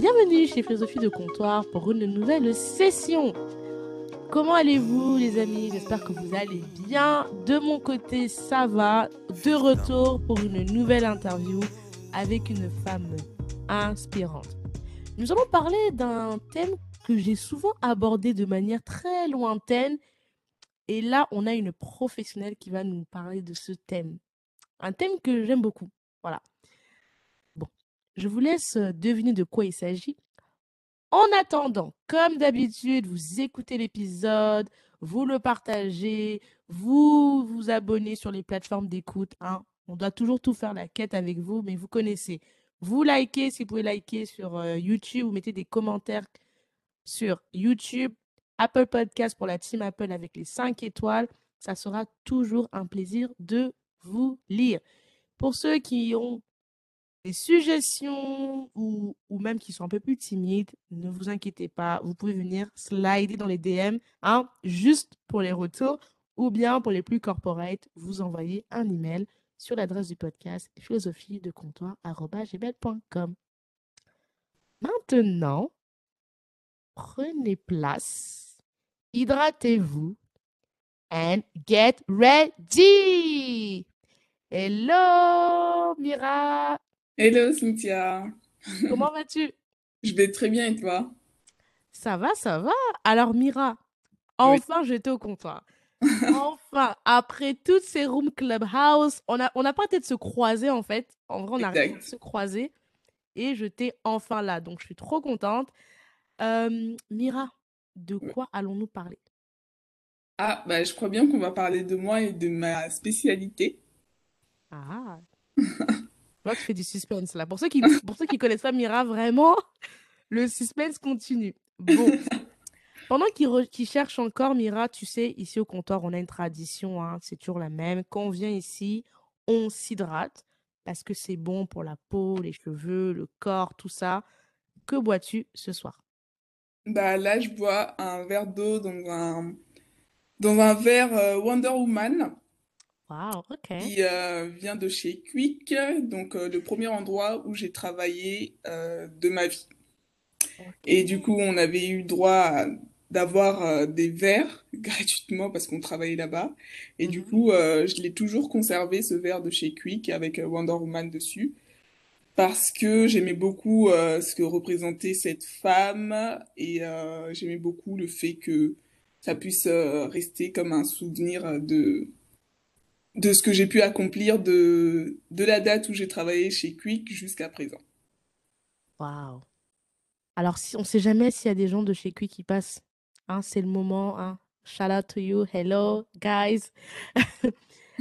Bienvenue chez Philosophie de Comptoir pour une nouvelle session. Comment allez-vous les amis? J'espère que vous allez bien. De mon côté, ça va. De retour pour une nouvelle interview avec une femme inspirante. Nous allons parler d'un thème que j'ai souvent abordé de manière très lointaine. Et là, on a une professionnelle qui va nous parler de ce thème. Un thème que j'aime beaucoup. Voilà. Je vous laisse deviner de quoi il s'agit. En attendant, comme d'habitude, vous écoutez l'épisode, vous le partagez, vous vous abonnez sur les plateformes d'écoute. Hein. On doit toujours tout faire la quête avec vous, mais vous connaissez. Vous likez, si vous pouvez liker sur YouTube, vous mettez des commentaires sur YouTube, Apple Podcast pour la team Apple avec les 5 étoiles. Ça sera toujours un plaisir de vous lire. Pour ceux qui ont des suggestions ou, même qui sont un peu plus timides, ne vous inquiétez pas. Vous pouvez venir slider dans les DM, hein, juste pour les retours, ou bien pour les plus corporate, vous envoyez un email sur l'adresse du podcast philosophie de comptoir.com. Maintenant, prenez place, hydratez-vous and get ready. Hello, Mira. Hello, Cynthia. Comment vas-tu? Je vais très bien et toi? Ça va, ça va. Alors, Mira, enfin, j'étais au comptoir. enfin, après toutes ces rooms clubhouse, on n'a on a pas été de se croiser en fait. En vrai, on a arrêté de se croiser. Et je t'ai enfin là. Donc, je suis trop contente. Euh, Mira, de quoi allons-nous parler? Ah, bah, je crois bien qu'on va parler de moi et de ma spécialité. Ah. Moi, tu fais du suspense là. Pour ceux qui pour ceux qui connaissent pas Mira, vraiment, le suspense continue. Bon. Pendant qu'ils cherchent encore, Mira, tu sais, ici au comptoir, on a une tradition, hein, c'est toujours la même. Quand on vient ici, on s'hydrate parce que c'est bon pour la peau, les cheveux, le corps, tout ça. Que bois-tu ce soir? Bah là, je bois un verre d'eau dans un dans un verre euh, Wonder Woman. Wow, ok. Qui euh, vient de chez Quick, donc euh, le premier endroit où j'ai travaillé euh, de ma vie. Okay. Et du coup, on avait eu droit d'avoir des verres gratuitement parce qu'on travaillait là-bas. Et mm -hmm. du coup, je l'ai toujours conservé, ce verre de chez Quick avec Wonder Woman dessus. Parce que j'aimais beaucoup ce que représentait cette femme et j'aimais beaucoup le fait que ça puisse rester comme un souvenir de, de ce que j'ai pu accomplir de, de la date où j'ai travaillé chez Quick jusqu'à présent. Waouh. Alors, si, on ne sait jamais s'il y a des gens de chez Quick qui passent. Hein, c'est le moment. Hein. Shout out to you. Hello, guys.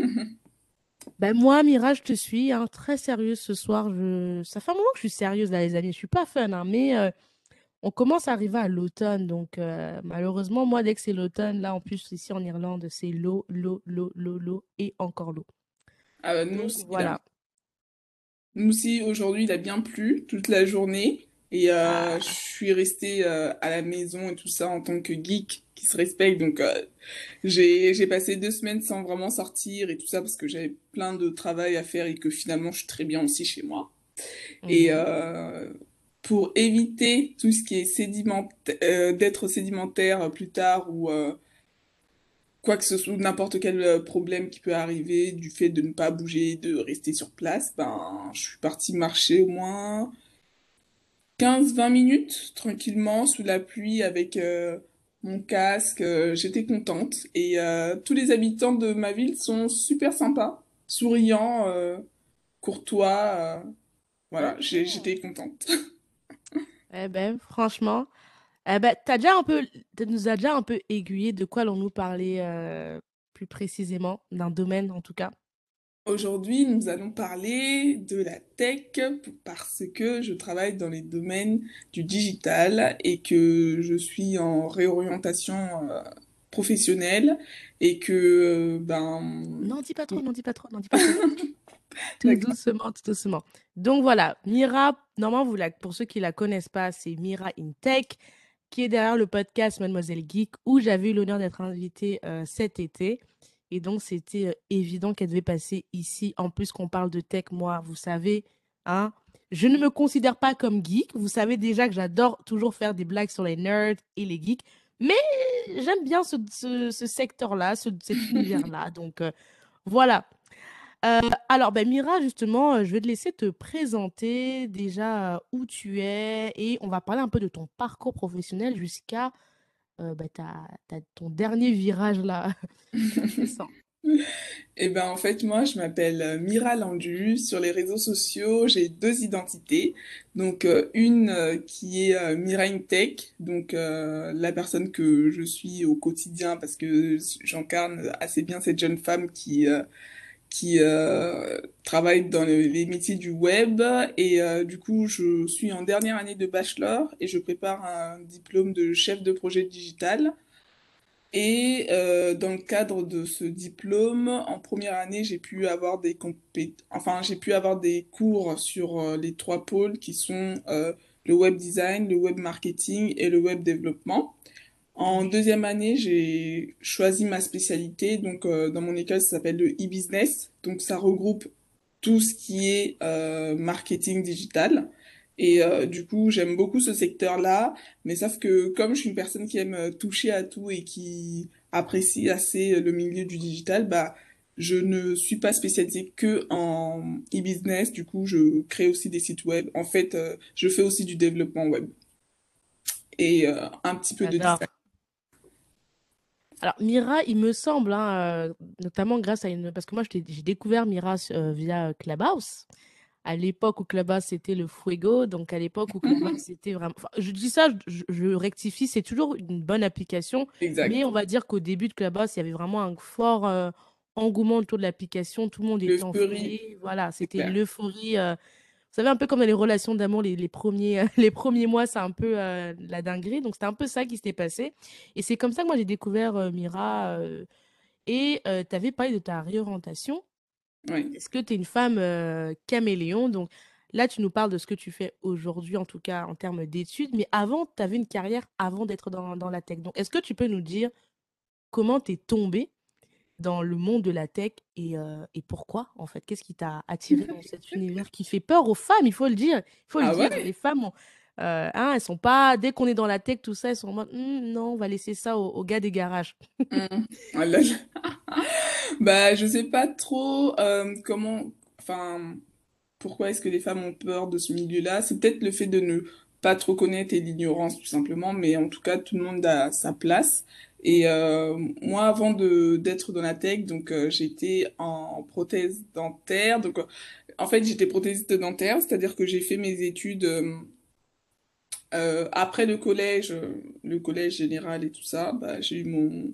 ben, moi, Mira, je te suis hein, très sérieuse ce soir. Je... Ça fait un moment que je suis sérieuse, là, les amis. Je suis pas fun, hein, mais euh, on commence à arriver à l'automne. Donc, euh, malheureusement, moi, dès que c'est l'automne, là, en plus, ici en Irlande, c'est l'eau, l'eau, l'eau, l'eau, l'eau et encore l'eau. Ah bah, nous aussi, voilà. Nous aussi, aujourd'hui, il a bien plu toute la journée. Et euh, ah. je suis restée euh, à la maison et tout ça en tant que geek qui se respecte. Donc, j'ai passé deux semaines sans vraiment sortir et tout ça parce que j'avais plein de travail à faire et que finalement, je suis très bien aussi chez moi. Mmh. Et pour éviter tout ce qui est sédimentaire, euh, d'être sédimentaire plus tard ou euh, quoi que ce soit, n'importe quel problème qui peut arriver du fait de ne pas bouger, de rester sur place, ben, je suis partie marcher au moins 15-20 minutes tranquillement sous la pluie avec euh, mon casque. J'étais contente et tous les habitants de ma ville sont super sympas, souriants, courtois. voilà, j'étais contente. Eh ben, franchement, eh ben, as déjà un peu, tu nous as déjà un peu aiguillé de quoi allons-nous parler euh, plus précisément, d'un domaine en tout cas? Aujourd'hui, nous allons parler de la tech parce que je travaille dans les domaines du digital et que je suis en réorientation euh, professionnelle et que, euh, ben... Non, dis pas trop, non, dis pas trop, non, dis pas trop. tout doucement, tout doucement. Donc voilà, Mira, normalement, vous la, pour ceux qui ne la connaissent pas, c'est Mira Intech, qui est derrière le podcast Mademoiselle Geek, où j'avais eu l'honneur d'être invitée euh, cet été. Et donc, c'était euh, évident qu'elle devait passer ici. En plus qu'on parle de tech, moi, vous savez, Hein. Je ne me considère pas comme geek. Vous savez déjà que j'adore toujours faire des blagues sur les nerds et les geeks. Mais j'aime bien ce, ce, secteur-là, ce, cet univers-là. Donc euh, voilà. Euh, alors, ben, Mira, justement, euh, je vais te laisser te présenter déjà où tu es et on va parler un peu de ton parcours professionnel jusqu'à ben, ton dernier virage là. Eh ben, en fait, moi, je m'appelle euh, Mira Landu. Sur les réseaux sociaux, j'ai deux identités. Donc, euh, une euh, qui est Mira Tech, donc la personne que je suis au quotidien parce que j'incarne assez bien cette jeune femme qui, qui travaille dans les métiers du web. Et du coup, je suis en dernière année de bachelor et je prépare un diplôme de chef de projet digital. Et euh, dans le cadre de ce diplôme, en première année, j'ai pu avoir des enfin, j'ai pu avoir des cours sur euh, les trois pôles qui sont euh, le web design, le web marketing et le web développement. En deuxième année, j'ai choisi ma spécialité. Donc, dans mon école, ça s'appelle le e-business. Donc, ça regroupe tout ce qui est marketing digital. Et euh, du coup, j'aime beaucoup ce secteur-là, mais sauf que comme je suis une personne qui aime euh, toucher à tout et qui apprécie assez euh, le milieu du digital, bah, je ne suis pas spécialisée que en e-business. Du coup, je crée aussi des sites web. En fait, je fais aussi du développement web et un petit peu de design. Alors, Mira, il me semble, hein, notamment grâce à une. Parce que moi, j'ai découvert Mira via Clubhouse à l'époque où Clubhouse c'était le fuego, donc à l'époque où Clubhouse c'était vraiment. je dis ça, je, rectifie, c'est toujours une bonne application, mais on va dire qu'au début de Clubhouse, il y avait vraiment un fort euh, engouement autour de l'application, tout le monde était en Voilà, c'était l'euphorie. Euh, savez, un peu comme dans les relations d'amour, les, premiers, les premiers mois, c'est un peu euh, la dinguerie. Donc, c'était un peu ça qui s'était passé. Et c'est comme ça que moi, j'ai découvert Mira. et tu avais parlé de ta réorientation. Est-ce que tu es une femme euh, caméléon? Donc là, tu nous parles de ce que tu fais aujourd'hui, en tout cas en termes d'études, mais avant, tu avais une carrière avant d'être dans, dans la tech. Donc, est-ce que tu peux nous dire comment tu es tombée dans le monde de la tech et, euh, et pourquoi, en fait? Qu'est-ce qui t'a attiré dans cet univers qui fait peur aux femmes, il faut le dire. Il faut le ah dire, les femmes, euh, hein, elles sont pas, dès qu'on est dans la tech, tout ça, elles sont en mode, «Hum, non, on va laisser ça aux, gars des garages. Mmh. Oh bah, je sais pas trop euh, comment, enfin, pourquoi est-ce que les femmes ont peur de ce milieu-là? C'est peut-être le fait de ne pas trop connaître et l'ignorance, tout simplement, mais en tout cas, tout le monde a sa place. Et euh, moi, avant d'être dans la tech, donc euh, j'étais en prothèse dentaire. Donc, en fait, j'étais prothésiste dentaire, c'est-à-dire que j'ai fait mes études après le collège, le collège général et tout ça. Bah, j'ai eu mon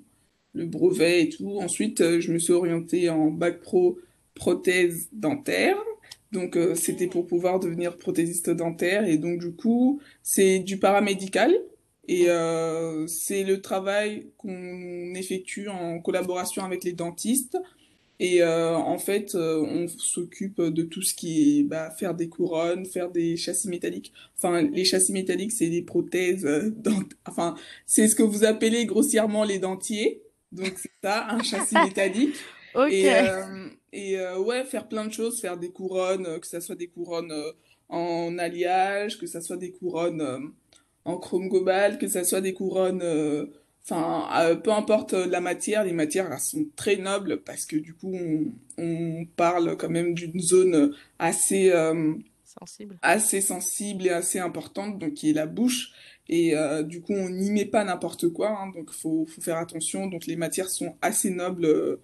le brevet et tout. Ensuite, euh, je me suis orientée en bac pro prothèse dentaire. Donc, euh, c'était pour pouvoir devenir prothésiste dentaire. Et donc, du coup, c'est du paramédical. Et euh, c'est le travail qu'on effectue en collaboration avec les dentistes. Et en fait, on s'occupe de tout ce qui est bah, faire des couronnes, faire des châssis métalliques. Enfin, les châssis métalliques, c'est des prothèses. Enfin, c'est ce que vous appelez grossièrement les dentiers. Donc, c'est ça, un châssis métallique. ok. Et, euh, et euh, ouais, faire plein de choses, faire des couronnes, euh, que ça soit des couronnes en alliage, que ça soit des couronnes en chrome cobalt, que ça soit des couronnes. Enfin, peu importe la matière, les matières elles sont très nobles parce que du coup, on, on parle quand même d'une zone assez. sensible. Assez sensible et assez importante, donc qui est la bouche. Et euh, du coup, on n'y met pas n'importe quoi, hein, donc il faut, faut, faire attention. Donc les matières sont assez nobles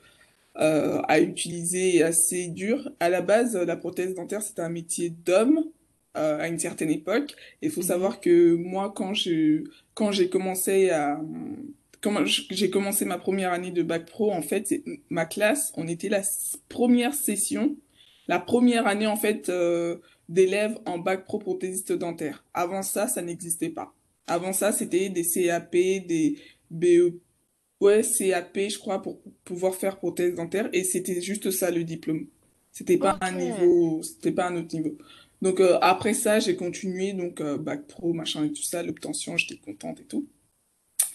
euh, à utiliser et assez dures. À la base, la prothèse dentaire, c'était un métier d'homme euh, à une certaine époque. Il faut mhm. savoir que moi, quand j'ai quand j'ai commencé à quand j'ai commencé ma première année de bac pro, en fait, ma classe, on était la première session, la première année en fait euh, d'élèves en bac pro prothésiste dentaire. Avant ça, ça n'existait pas. Avant ça, c'était des CAP, des BE, ouais, CAP, je crois, pour pouvoir faire prothèse dentaire. Et c'était juste ça le diplôme. C'était pas un niveau, c'était pas un autre niveau. Donc euh, après ça, j'ai continué, donc euh, bac pro, machin et tout ça, l'obtention, j'étais contente et tout.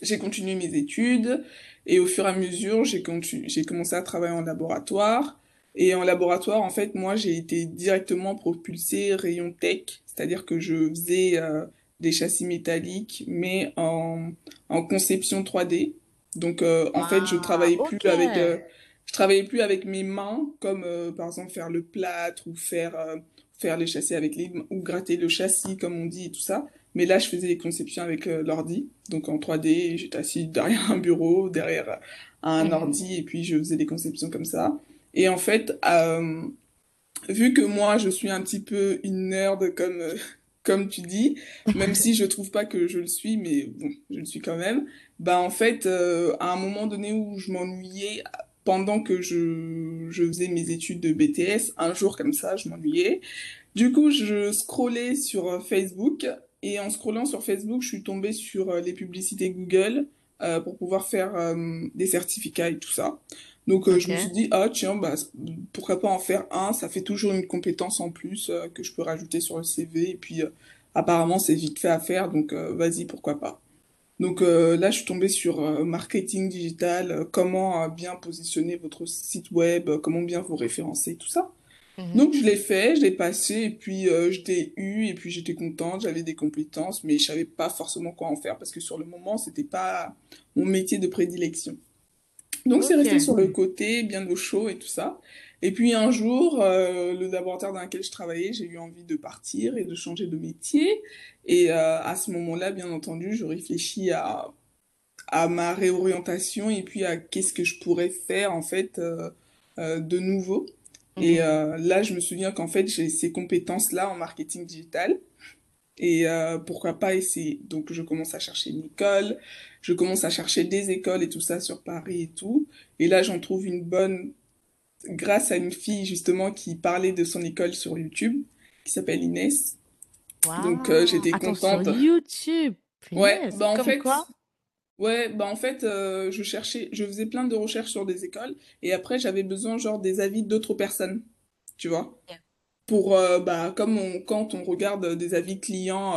J'ai continué mes études et au fur et à mesure, j'ai commencé à travailler en laboratoire. Et en laboratoire, en fait, moi, j'ai été directement propulsée rayon tech, c'est-à-dire que je faisais euh, des châssis métalliques, mais en, en conception 3D. Donc, euh, en fait, je travaillais plus avec, euh, je travaillais plus avec mes mains, comme euh, par exemple faire le plâtre ou faire, euh, faire les châssis avec les ou gratter le châssis, comme on dit, et tout ça. Mais là, je faisais les conceptions avec euh, l'ordi, donc en 3D, et j'étais assise derrière un bureau, derrière un Mhm. ordi, et puis je faisais des conceptions comme ça. Et en fait, euh, vu que moi, je suis un petit peu une nerd, comme, euh, comme tu dis, même si je trouve pas que je le suis, mais bon, je le suis quand même, bah en fait, euh, à un moment donné où je m'ennuyais, pendant que je, je faisais mes études de BTS, un jour comme ça, je m'ennuyais. Du coup, je scrollais sur euh, Facebook, et en scrollant sur Facebook, je suis tombée sur euh, les publicités Google euh, pour pouvoir faire euh, des certificats et tout ça. Donc, euh, je me suis dit, ah tiens, bah, pourquoi pas en faire un? Ça fait toujours une compétence en plus euh, que je peux rajouter sur le CV. Et puis, euh, apparemment, c'est vite fait à faire, donc euh, vas-y, pourquoi pas. Donc euh, là, je suis tombée sur euh, marketing digital, euh, comment euh, bien positionner votre site web, euh, comment bien vous référencer, tout ça. Mhm. Donc je l'ai fait, je l'ai passé, et puis euh, je l'ai eu, et puis j'étais contente, j'avais des compétences, mais je savais pas forcément quoi en faire parce que sur le moment, c'était pas mon métier de prédilection. Donc c'est resté sur le côté, bien au chaud et tout ça. Et puis un jour, euh, le laboratoire dans lequel je travaillais, j'ai eu envie de partir et de changer de métier. Et euh, à ce moment-là, bien entendu, je réfléchis à, à ma réorientation et puis à qu'est-ce que je pourrais faire en fait euh, de nouveau. Et Mhm. là, je me souviens qu'en fait, j'ai ces compétences-là en marketing digital. Et pourquoi pas essayer. Donc, je commence à chercher une école, je commence à chercher des écoles et tout ça sur Paris et tout. Et là, j'en trouve une bonne grâce à une fille justement qui parlait de son école sur YouTube, qui s'appelle Inès. Donc, euh, j'étais Attends, sur contente. YouTube. Ouais, bah en Comme fait, quoi? ouais, bah en fait, euh, je cherchais, je faisais plein de recherches sur des écoles et après, j'avais besoin genre des avis d'autres personnes, tu vois. Pour euh, bah comme on, quand on regarde des avis clients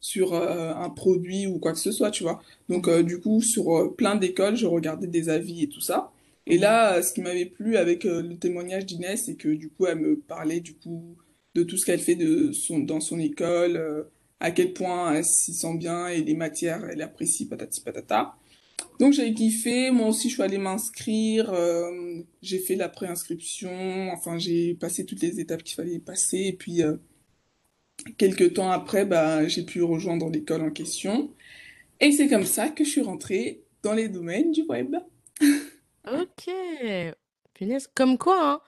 sur euh, un produit ou quoi que ce soit, tu vois. Donc Mhm. euh, du coup sur euh, plein d'écoles, je regardais des avis et tout ça. Et Mhm. là, euh, ce qui m'avait plu avec euh, le témoignage d'Inès, c'est que du coup elle me parlait du coup de tout ce qu'elle fait de son dans son école, euh, à quel point elle s'y sent bien et les matières elle apprécie patati patata. Donc j'ai kiffé, moi aussi je suis allée m'inscrire, euh, j'ai fait la préinscription, enfin j'ai passé toutes les étapes qu'il fallait passer et puis euh, quelques temps après bah, j'ai pu rejoindre l'école en question et c'est comme ça que je suis rentrée dans les domaines du web. Ok. Punaise. Comme quoi, hein?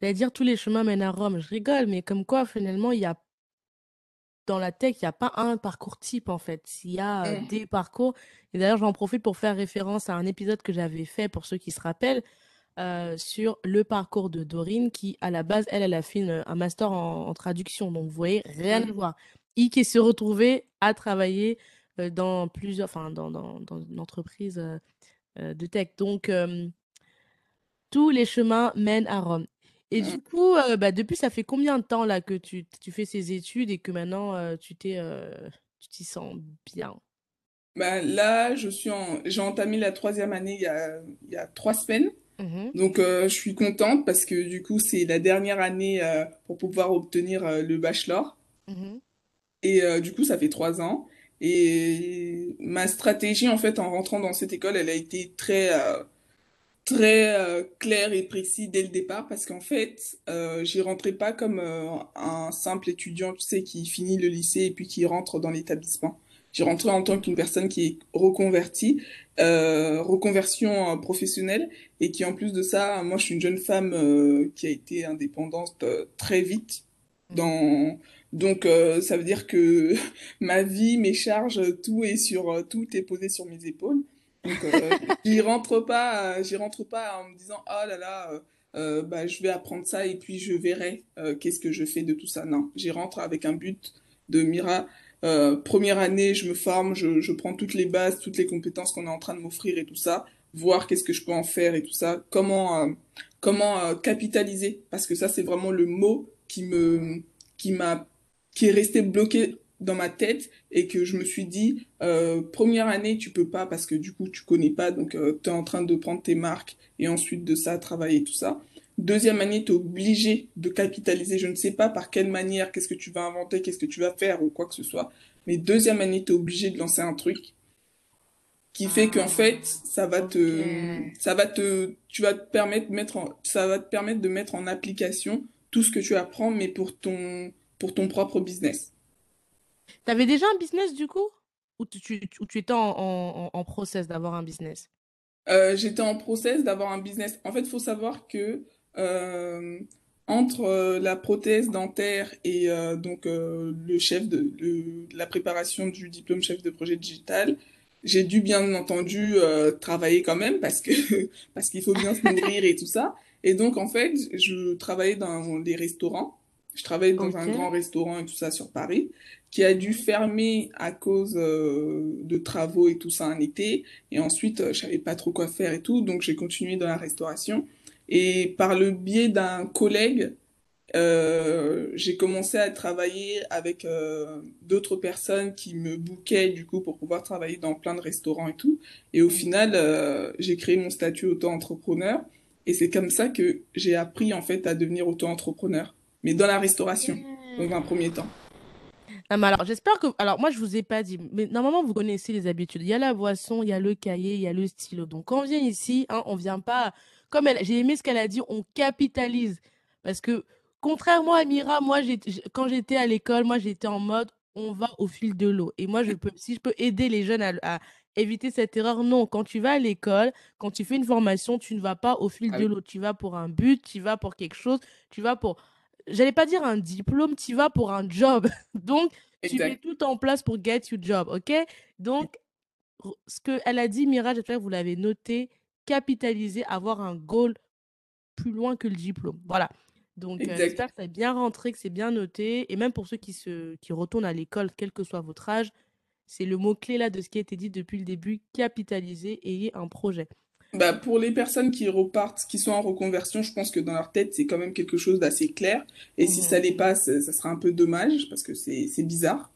J'allais dire tous les chemins mènent à Rome. Je rigole, mais comme quoi, finalement, il y a dans la tech, il n'y a pas un parcours type en fait. Il y a euh, Mm, des parcours. Et d'ailleurs, j'en profite pour faire référence à un épisode que j'avais fait pour ceux qui se rappellent euh, sur le parcours de Dorine qui, à la base, elle, elle a fait une- un master en, en traduction. Donc, vous voyez, rien à mm, voir. I qui s'est retrouvée à travailler euh, dans plusieurs, enfin, dans, dans, dans une entreprise de tech. Donc, euh, tous les chemins mènent à Rome. Et du mm. coup, euh, bah, depuis, ça fait combien de temps là que tu, tu fais ces études et que maintenant euh, tu t'es, euh, tu t'y sens bien? Bah, là je suis en, j'ai entamé la troisième année il y a, il y a trois semaines. Mhm, Donc euh, je suis contente parce que du coup c'est la dernière année euh, pour pouvoir obtenir euh, le bachelor. mhm, Et euh, du coup, ça fait trois ans. Et ma stratégie, en fait, en rentrant dans cette école, elle a été très, euh, très euh, claire et précise dès le départ parce qu'en fait, euh, j'y rentrais pas comme un simple étudiant, tu sais, qui finit le lycée et puis qui rentre dans l'établissement. J'y rentrais en tant qu'une personne qui est reconvertie, reconversion professionnelle et qui, en plus de ça, moi, je suis une jeune femme qui a été indépendante très vite dans... Donc, euh, ça veut dire que ma vie, mes charges, tout est sur, euh, tout est posé sur mes épaules. Donc, euh, j'y rentre pas, euh, j'y rentre pas en me disant, oh là là, euh, bah, je vais apprendre ça et puis je verrai qu'est-ce que je fais de tout ça. Non, j'y rentre avec un but de Mira. Première année, je me forme, je, je prends toutes les bases, toutes les compétences qu'on est en train de m'offrir et tout ça, voir qu'est-ce que je peux en faire et tout ça, comment, comment capitaliser, parce que ça, c'est vraiment le mot qui me, qui m'a, qui est resté bloqué dans ma tête et que je me suis dit, euh, première année, tu peux pas parce que du coup, tu connais pas, donc euh, tu es en train de prendre tes marques et ensuite de ça, travailler tout ça. Deuxième année, tu es obligé de capitaliser. Je ne sais pas par quelle manière, qu'est-ce que tu vas inventer, qu'est-ce que tu vas faire ou quoi que ce soit. Mais deuxième année, tu es obligé de lancer un truc qui fait qu'en fait, ça va te, ça va te, tu vas te permettre de mettre en, ça va te permettre de mettre en application tout ce que tu apprends, mais pour ton, pour ton propre business. Tu avais déjà un business du coup? Ou tu, tu, tu étais en, en, en process d'avoir un business? Euh, j'étais en process d'avoir un business. En fait, il faut savoir que euh, entre euh, la prothèse dentaire et euh, donc le chef de, la préparation du diplôme chef de projet digital, j'ai dû bien entendu travailler quand même parce que parce qu'il faut bien se nourrir et tout ça. Et donc en fait, je travaillais dans des restaurants. Je travaillais dans un grand restaurant et tout ça sur Paris, qui a dû fermer à cause euh, de travaux et tout ça un été. Et ensuite, euh, je savais pas trop quoi faire et tout, donc j'ai continué dans la restauration. Et par le biais d'un collègue, euh, j'ai commencé à travailler avec euh, d'autres personnes qui me bookaient du coup pour pouvoir travailler dans plein de restaurants et tout. Et au Mm. final, euh, j'ai créé mon statut auto-entrepreneur. Et c'est comme ça que j'ai appris en fait à devenir auto-entrepreneur, mais dans la restauration, dans un premier temps. Ah, mais alors, j'espère que. Alors, moi, je vous ai pas dit, mais normalement, vous connaissez les habitudes. Il y a la boisson, il y a le cahier, il y a le stylo. Donc, quand on vient ici, hein, on vient pas. Comme elle, j'ai aimé ce qu'elle a dit, on capitalise. Parce que, contrairement à Mira, moi, j'- quand j'étais à l'école, moi, j'étais en mode, on va au fil de l'eau. Et moi, je peux, si je peux aider les jeunes à, à éviter cette erreur, non. Quand tu vas à l'école, quand tu fais une formation, tu ne vas pas au fil Ah de oui, l'eau. Tu vas pour un but, tu vas pour quelque chose, tu vas pour j'allais pas dire un diplôme, tu vas pour un job. Donc, tu mets tout en place pour get your job, ok? Donc, ce qu'elle a dit, Mira, j'espère que vous l'avez noté, capitaliser, avoir un goal plus loin que le diplôme. Voilà. Donc, euh, j'espère que c'est bien rentré, que c'est bien noté. Et même pour ceux qui, se, qui retournent à l'école, quel que soit votre âge, c'est le mot-clé là de ce qui a été dit depuis le début, capitaliser, ayez un projet. Bah, pour les personnes qui repartent, qui sont en reconversion, je pense que dans leur tête, c'est quand même quelque chose d'assez clair. Et si ça les passe, ça sera un peu dommage parce que c'est c'est bizarre.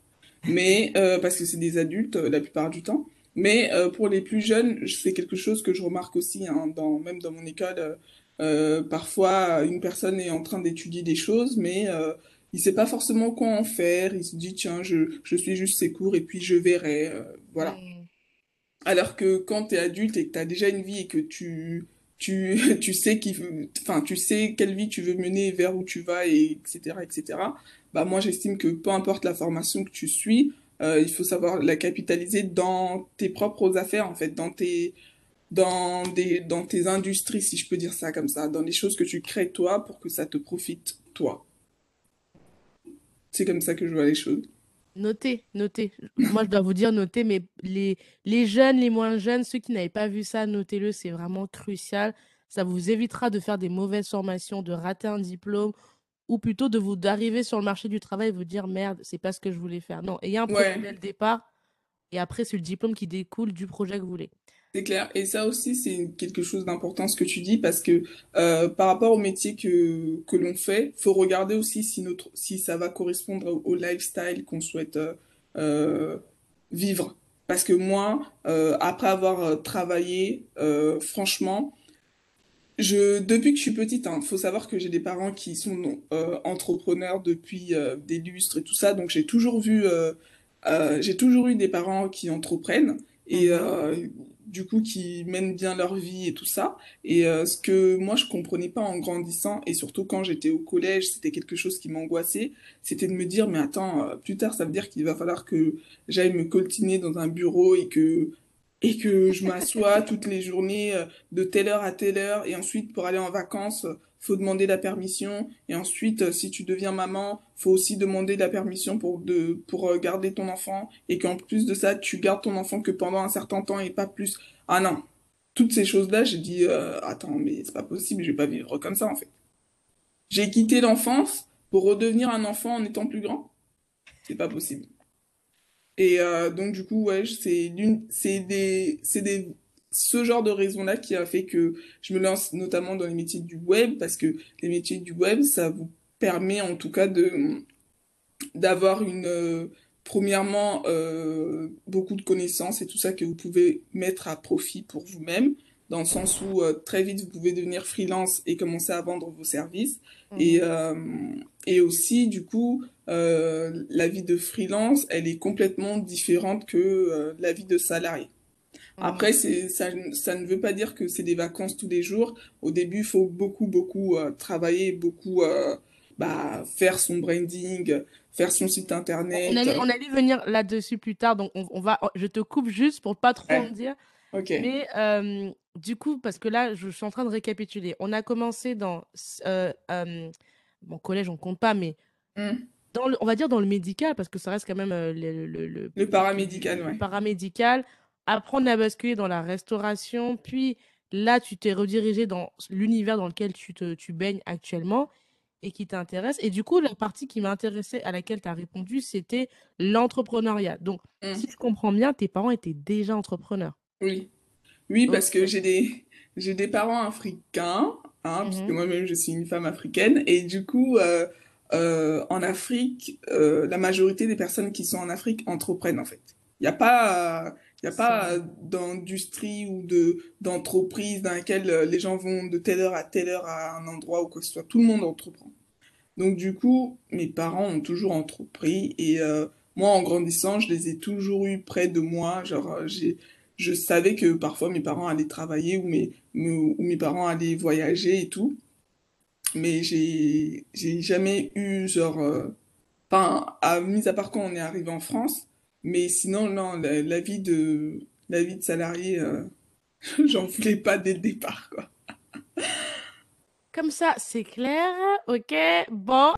Mais euh, parce que c'est des adultes euh, la plupart du temps. Mais euh, pour les plus jeunes, c'est quelque chose que je remarque aussi, hein, dans, même dans mon école. euh, parfois, une personne est en train d'étudier des choses, mais euh, il sait pas forcément quoi en faire. Il se dit, tiens, je, je suis juste ces cours et puis je verrai. euh, voilà. Alors que quand tu es adulte et que tu as déjà une vie et que tu, tu, tu sais qui, enfin, tu sais quelle vie tu veux mener, vers où tu vas, et etc., etc., bah moi j'estime que peu importe la formation que tu suis, euh, il faut savoir la capitaliser dans tes propres affaires, en fait, dans tes, dans des, dans tes industries, si je peux dire ça comme ça, dans les choses que tu crées toi pour que ça te profite toi. C'est comme ça que je vois les choses. Notez, notez. Moi, je dois vous dire notez, mais les, les jeunes, les moins jeunes, ceux qui n'avaient pas vu ça, notez-le, c'est vraiment crucial. Ça vous évitera de faire des mauvaises formations, de rater un diplôme, ou plutôt de vous d'arriver sur le marché du travail et vous dire merde, c'est pas ce que je voulais faire. Non, ayez un projet Ouais. dès le départ, et après, c'est le diplôme qui découle du projet que vous voulez. C'est clair. Et ça aussi, c'est quelque chose d'important ce que tu dis parce que euh, par rapport au métier que, que l'on fait, faut regarder aussi si notre, si ça va correspondre au, lifestyle qu'on souhaite euh, euh, vivre. Parce que moi, euh, après avoir travaillé, franchement, je, depuis que je suis petite, hein, faut savoir que j'ai des parents qui sont entrepreneurs depuis des lustres et tout ça, donc j'ai toujours vu, j'ai toujours eu des parents qui entreprennent et Mhm. euh, du coup qui mènent bien leur vie et tout ça. Et euh, ce que moi je comprenais pas en grandissant et surtout quand j'étais au collège, c'était quelque chose qui m'angoissait, c'était de me dire mais attends, euh, plus tard ça veut dire qu'il va falloir que j'aille me coltiner dans un bureau et que et que je m'assois toutes les journées euh, de telle heure à telle heure, et ensuite pour aller en vacances, faut demander la permission, et ensuite euh, si tu deviens maman, faut aussi demander la permission pour de pour euh, garder ton enfant, et qu'en plus de ça, tu gardes ton enfant que pendant un certain temps et pas plus. Ah non, toutes ces choses-là, j'ai dit euh, attends, mais c'est pas possible, je vais pas vivre comme ça en fait. J'ai quitté l'enfance pour redevenir un enfant en étant plus grand, c'est pas possible. Et donc, du coup, ouais, c'est c'est des, c'est des, ce genre de raison-là qui a fait que je me lance notamment dans les métiers du web, parce que les métiers du web, ça vous permet en tout cas de, d'avoir une, euh, premièrement, euh, beaucoup de connaissances et tout ça que vous pouvez mettre à profit pour vous-même. dans le sens où euh, très vite vous pouvez devenir freelance et commencer à vendre vos services. Mhm. Et, et aussi, du coup, la vie de freelance, elle est complètement différente que la vie de salarié. Après, c'est, ça, ça ne veut pas dire que c'est des vacances tous les jours. Au début, il faut beaucoup, beaucoup euh, travailler, beaucoup euh, bah, faire son branding, faire son site On internet. allait, on allait venir là-dessus plus tard, donc on, on va, je te coupe juste pour pas trop en dire. ok. Mais euh, du coup, parce que là, je, suis en train de récapituler. On a commencé dans mon collège, on compte pas, mais Hmm. dans le- on va dire dans le médical, parce que ça reste quand même le, le- le- Le paramédical, ouais. paramédical. Apprendre à basculer dans la restauration, puis là, tu t'es redirigé dans l'univers dans lequel tu te, tu baignes actuellement et qui t'intéresse. Et du coup, la partie qui m'a intéressée, à laquelle tu as répondu, c'était l'entrepreneuriat. Donc, Hmm. si je comprends bien, tes parents étaient déjà entrepreneurs. Oui. Oui, parce que j'ai des, j'ai des parents africains, hein, puisque Mhm. moi-même je suis une femme africaine, et du coup, euh, euh, en Afrique, euh, la majorité des personnes qui sont en Afrique entreprennent en fait. Il n'y a pas, il y a pas euh, d'industrie ou de d'entreprise dans laquelle euh, les gens vont de telle heure à telle heure à un endroit ou quoi que ce soit. Tout le monde entreprend. Donc du coup, mes parents ont toujours entrepris et euh, moi, en grandissant, je les ai toujours eu près de moi. Genre, j'ai, je savais que parfois mes parents allaient travailler ou mes, me- ou mes parents allaient voyager et tout, mais j'ai, j'ai jamais eu genre, enfin, à, mis à part quand on est arrivé en France, mais sinon, non, la, vie de, la vie de salarié, euh, j'en voulais pas dès le départ, quoi. Comme ça, c'est clair. Ok, bon.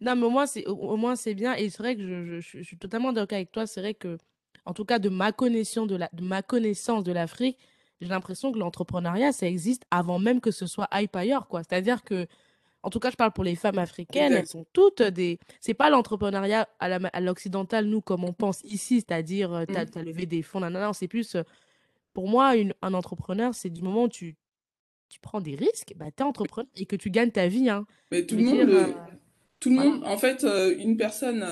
Non, mais au moins, c'est, au, moins, c'est bien. Et c'est vrai que je- je suis totalement d'accord avec toi. C'est vrai que, en tout cas, de ma connaissance de la, de ma connaissance de l'Afrique, j'ai l'impression que l'entrepreneuriat, ça existe avant même que ce soit hype ailleurs, quoi. C'est-à-dire que, en tout cas, je parle pour les femmes africaines, elles sont toutes des. C'est pas l'entrepreneuriat à l'occidental, nous, comme on pense ici, c'est-à-dire, euh, t'as, Mm. t'as levé des fonds, nanana. C'est plus, euh, pour moi, une, un entrepreneur, c'est du moment où tu, tu prends des risques, bah, t'es entrepreneur et que tu gagnes ta vie, hein. Mais tout le monde, euh, tout le voilà. monde, en fait, euh, une personne,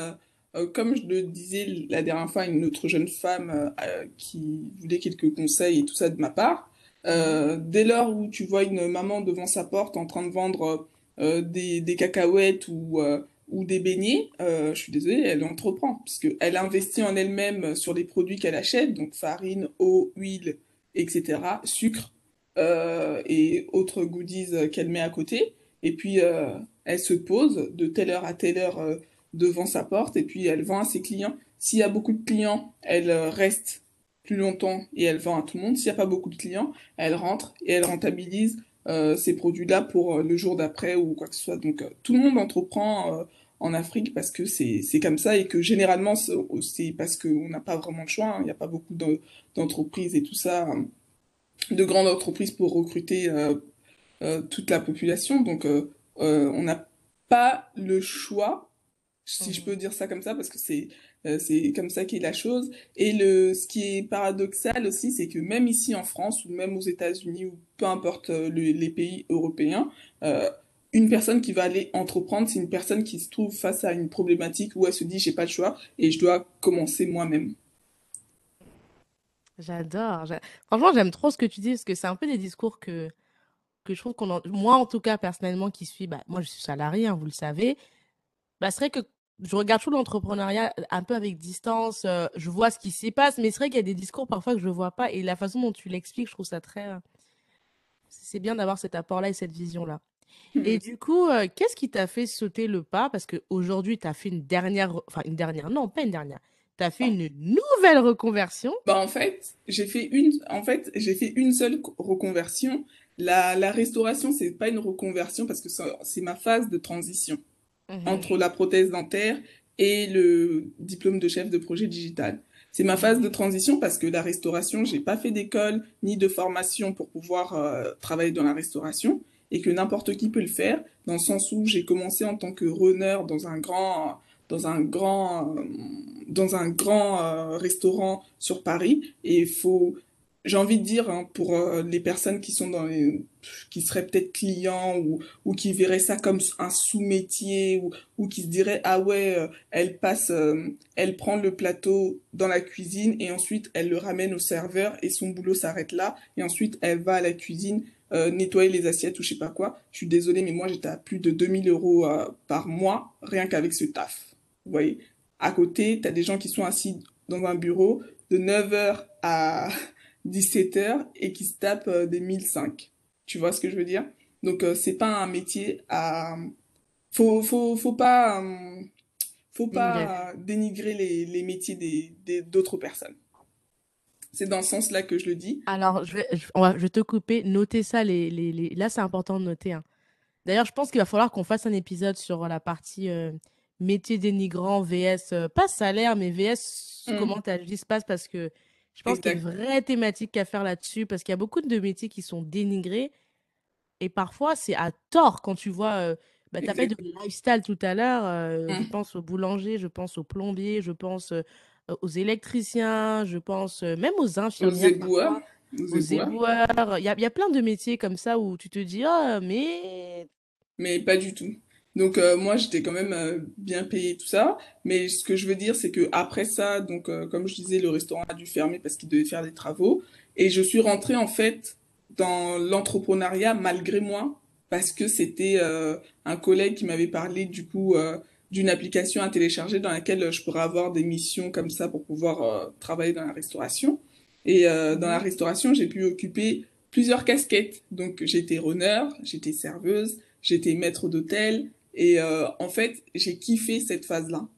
euh, comme je le disais la dernière fois, une autre jeune femme qui voulait quelques conseils et tout ça de ma part, euh, dès lors où tu vois une maman devant sa porte en train de vendre des, des cacahuètes ou, euh, ou des beignets, euh, je suis désolée, elle entreprend, puisque elle investit en elle-même sur les produits qu'elle achète, donc farine, eau, huile, etc., sucre euh, et autres goodies euh, qu'elle met à côté. Et puis, euh, elle se pose de telle heure à telle heure euh, devant sa porte et puis elle vend à ses clients. S'il y a beaucoup de clients, elle euh, reste plus longtemps et elle vend à tout le monde. S'il n'y a pas beaucoup de clients, elle rentre et elle rentabilise euh, ces produits-là pour euh, le jour d'après ou quoi que ce soit. Donc, euh, tout le monde entreprend euh, en Afrique parce que c'est c'est comme ça et que généralement, c'est parce qu'on n'a pas vraiment de choix. hein. Il n'y a pas beaucoup de- d'entreprises et tout ça, hein, de grandes entreprises pour recruter euh, euh, toute la population. Donc, euh, euh, on n'a pas le choix, si je peux Mhm. dire ça comme ça, parce que c'est euh, c'est comme ça qu'est la chose. Et le, ce qui est paradoxal aussi, c'est que même ici en France, ou même aux États-Unis, ou peu importe euh, le- les pays européens, euh, une personne qui va aller entreprendre, c'est une personne qui se trouve face à une problématique où elle se dit, j'ai pas le choix et je dois commencer moi-même. J'adore. j'a- Franchement, j'aime trop ce que tu dis parce que c'est un peu des discours que, que je trouve qu'on en... Moi, en tout cas, personnellement, qui suis... Bah, moi, je suis salarié, hein, vous le savez. Bah, c'est vrai que je regarde toujours l'entrepreneuriat un peu avec distance. euh, je vois ce qui s'y passe, mais c'est vrai qu'il y a des discours parfois que je ne vois pas. Et la façon dont tu l'expliques, je trouve ça très... C'est bien d'avoir cet apport-là et cette vision-là. Et du coup, euh, qu'est-ce qui t'a fait sauter le pas? Parce qu'aujourd'hui, tu as fait une dernière... re- Enfin, une dernière, non, pas une dernière. Tu as fait une nouvelle reconversion. Bah en fait, j'ai fait une, en fait, j'ai fait une seule co- reconversion. La, la restauration, c'est pas une reconversion parce que c'est ma phase de transition Mhm, entre la prothèse dentaire et le diplôme de chef de projet digital. C'est ma phase de transition parce que la restauration, j'ai pas fait d'école ni de formation pour pouvoir euh, travailler dans la restauration et que n'importe qui peut le faire dans le sens où j'ai commencé en tant que runner dans un grand dans un grand dans un grand euh, restaurant sur Paris et il faut j'ai envie de dire hein, pour euh, les personnes qui sont dans les qui seraient peut-être clients ou, ou qui verraient ça comme un sous-métier ou, ou qui se diraient ah ouais euh, elle passe euh, elle prend le plateau dans la cuisine et ensuite elle le ramène au serveur et son boulot s'arrête là et ensuite elle va à la cuisine nettoyer les assiettes ou je sais pas quoi. Je suis désolée mais moi j'étais à plus de 2000 euros par mois rien qu'avec ce taf. Vous voyez? À côté tu as des gens qui sont assis dans un bureau de 9h à 17h et qui se tapent euh, des 1005. Tu vois ce que je veux dire? Donc, euh, c'est pas un métier à. Faut, faut, faut pas, euh, faut pas dénigrer les, les métiers des, d'autres personnes. C'est dans ce sens-là que je le dis. Alors, je vais, je, vais te couper. Notez ça. Les, les, les... Là, c'est important de noter. Hein. D'ailleurs, je pense qu'il va falloir qu'on fasse un épisode sur la partie métier dénigrant, VS, pas salaire, mais VS, mmh. comment ta vie se passe parce que je pense qu'il y a une vraie thématique à faire là-dessus parce qu'il y a beaucoup de métiers qui sont dénigrés et parfois c'est à tort quand tu vois. Euh, bah, tu as fait de lifestyle tout à l'heure. Euh, je mmh. pense aux boulangers, je pense aux plombiers, je pense euh, aux électriciens, je pense même aux infirmières. Aux éboueurs. Aux éboueurs. Il y a, y a, plein de métiers comme ça où tu te dis, oh, mais. Mais pas du tout. Donc euh, moi j'étais quand même euh, bien payé tout ça, mais ce que je veux dire c'est que après ça, donc euh, comme je disais, le restaurant a dû fermer parce qu'il devait faire des travaux et je suis rentrée en fait dans l'entrepreneuriat malgré moi parce que c'était un collègue qui m'avait parlé du coup d'une application à télécharger dans laquelle je pourrais avoir des missions comme ça pour pouvoir travailler dans la restauration. Et dans la restauration, j'ai pu occuper plusieurs casquettes. Donc j'étais runner, j'étais serveuse, j'étais maître d'hôtel, et euh, en fait, j'ai kiffé cette phase-là.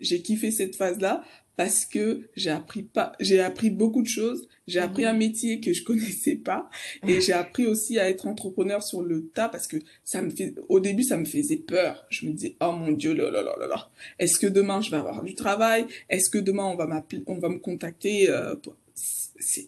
J'ai kiffé cette phase-là parce que j'ai appris pas, j'ai appris beaucoup de choses. J'ai mhm. appris un métier que je connaissais pas et j'ai appris aussi à être entrepreneur sur le tas parce que ça me fait, au début, ça me faisait peur. Je me disais, oh mon dieu, là, là, là, là, Est-ce que demain je vais avoir du travail? Est-ce que demain on va m'appeler, on va me contacter? Euh,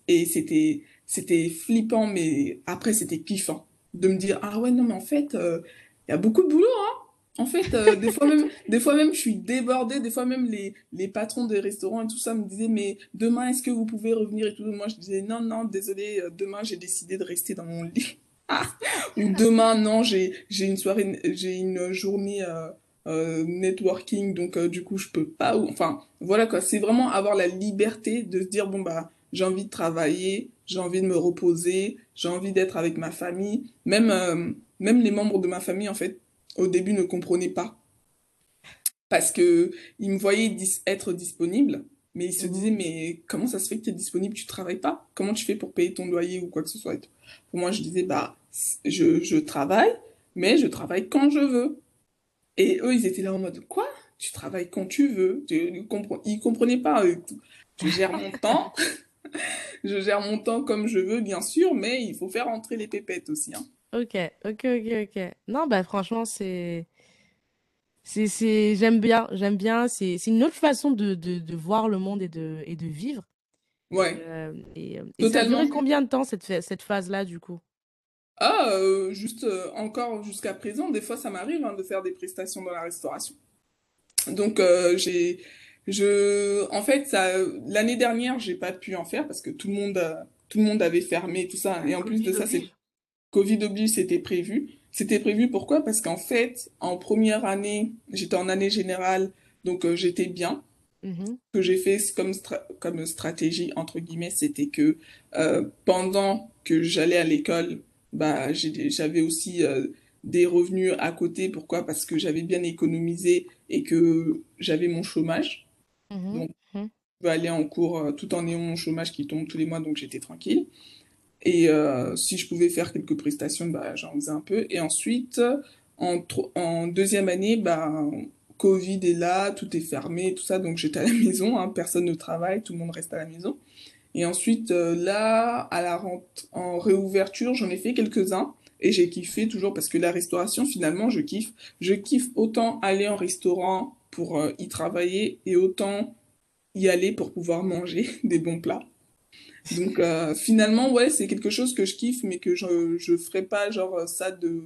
et c'était, c'était flippant, mais après c'était kiffant de me dire, ah ouais, non, mais en fait, euh, il y a beaucoup de boulot, hein. En fait, euh, des fois même, des fois même, je suis débordée. Des fois même, les, les patrons des restaurants et tout ça me disaient, mais demain, est-ce que vous pouvez revenir et tout? Moi, je disais, non, non, désolé, euh, demain, j'ai décidé de rester dans mon lit. Ou demain, non, j'ai, j'ai une soirée, j'ai une journée euh, networking, donc du coup, je peux pas. Enfin, voilà quoi. C'est vraiment avoir la liberté de se dire, bon, bah, j'ai envie de travailler, j'ai envie de me reposer, j'ai envie d'être avec ma famille. Même, même les membres de ma famille, en fait, au début ne comprenaient pas. Parce que ils me voyaient être disponible, mais ils se disaient, mhm. mais comment ça se fait que tu es disponible, tu travailles pas? Comment tu fais pour payer ton loyer ou quoi que ce soit Pour moi, je disais, bah, je, je travaille, mais je travaille quand je veux. Et eux, ils étaient là en mode, quoi? Tu travailles quand tu veux Ils ne comprenaient pas. Je gère mon temps. je gère mon temps comme je veux, bien sûr, mais il faut faire entrer les pépettes aussi. Hein. Ok, ok, ok, ok. Non, bah franchement, c'est, c'est, c'est, j'aime bien, j'aime bien. C'est, c'est une autre façon de, de, de voir le monde et de, et de vivre. Ouais, Euh, et, euh, et ça a duré combien de temps cette, cette phase-là, du coup? Ah, euh, juste euh, encore jusqu'à présent, des fois ça m'arrive hein, de faire des prestations dans la restauration. Donc euh, j'ai, je, en fait, ça, l'année dernière, j'ai pas pu en faire parce que tout le monde, euh, tout le monde avait fermé tout ça. Et en plus de ça, c'est Covid oblige, c'était prévu. C'était prévu pourquoi? Parce qu'en fait, en première année, j'étais en année générale, donc euh, j'étais bien. Mm-hmm. Ce que j'ai fait comme, comme stratégie, entre guillemets, c'était que euh, pendant que j'allais à l'école, bah, j'avais aussi euh, des revenus à côté. Pourquoi? Parce que j'avais bien économisé et que j'avais mon chômage. Mm-hmm. Donc, mm-hmm. je peux aller en cours tout en ayant mon chômage qui tombe tous les mois, donc j'étais tranquille. Et euh, si je pouvais faire quelques prestations, bah, j'en faisais un peu. Et ensuite, en, deuxième année, bah, Covid est là, tout est fermé, tout ça. Donc j'étais à la maison, hein, personne ne travaille, tout le monde reste à la maison. Et ensuite, euh, là, à la rente, en réouverture, j'en ai fait quelques-uns. Et j'ai kiffé toujours parce que la restauration, finalement, je kiffe. Je kiffe autant aller en restaurant pour euh, y travailler et autant y aller pour pouvoir manger des bons plats. Donc euh, finalement, ouais, c'est quelque chose que je kiffe, mais que je je ferai pas genre ça de,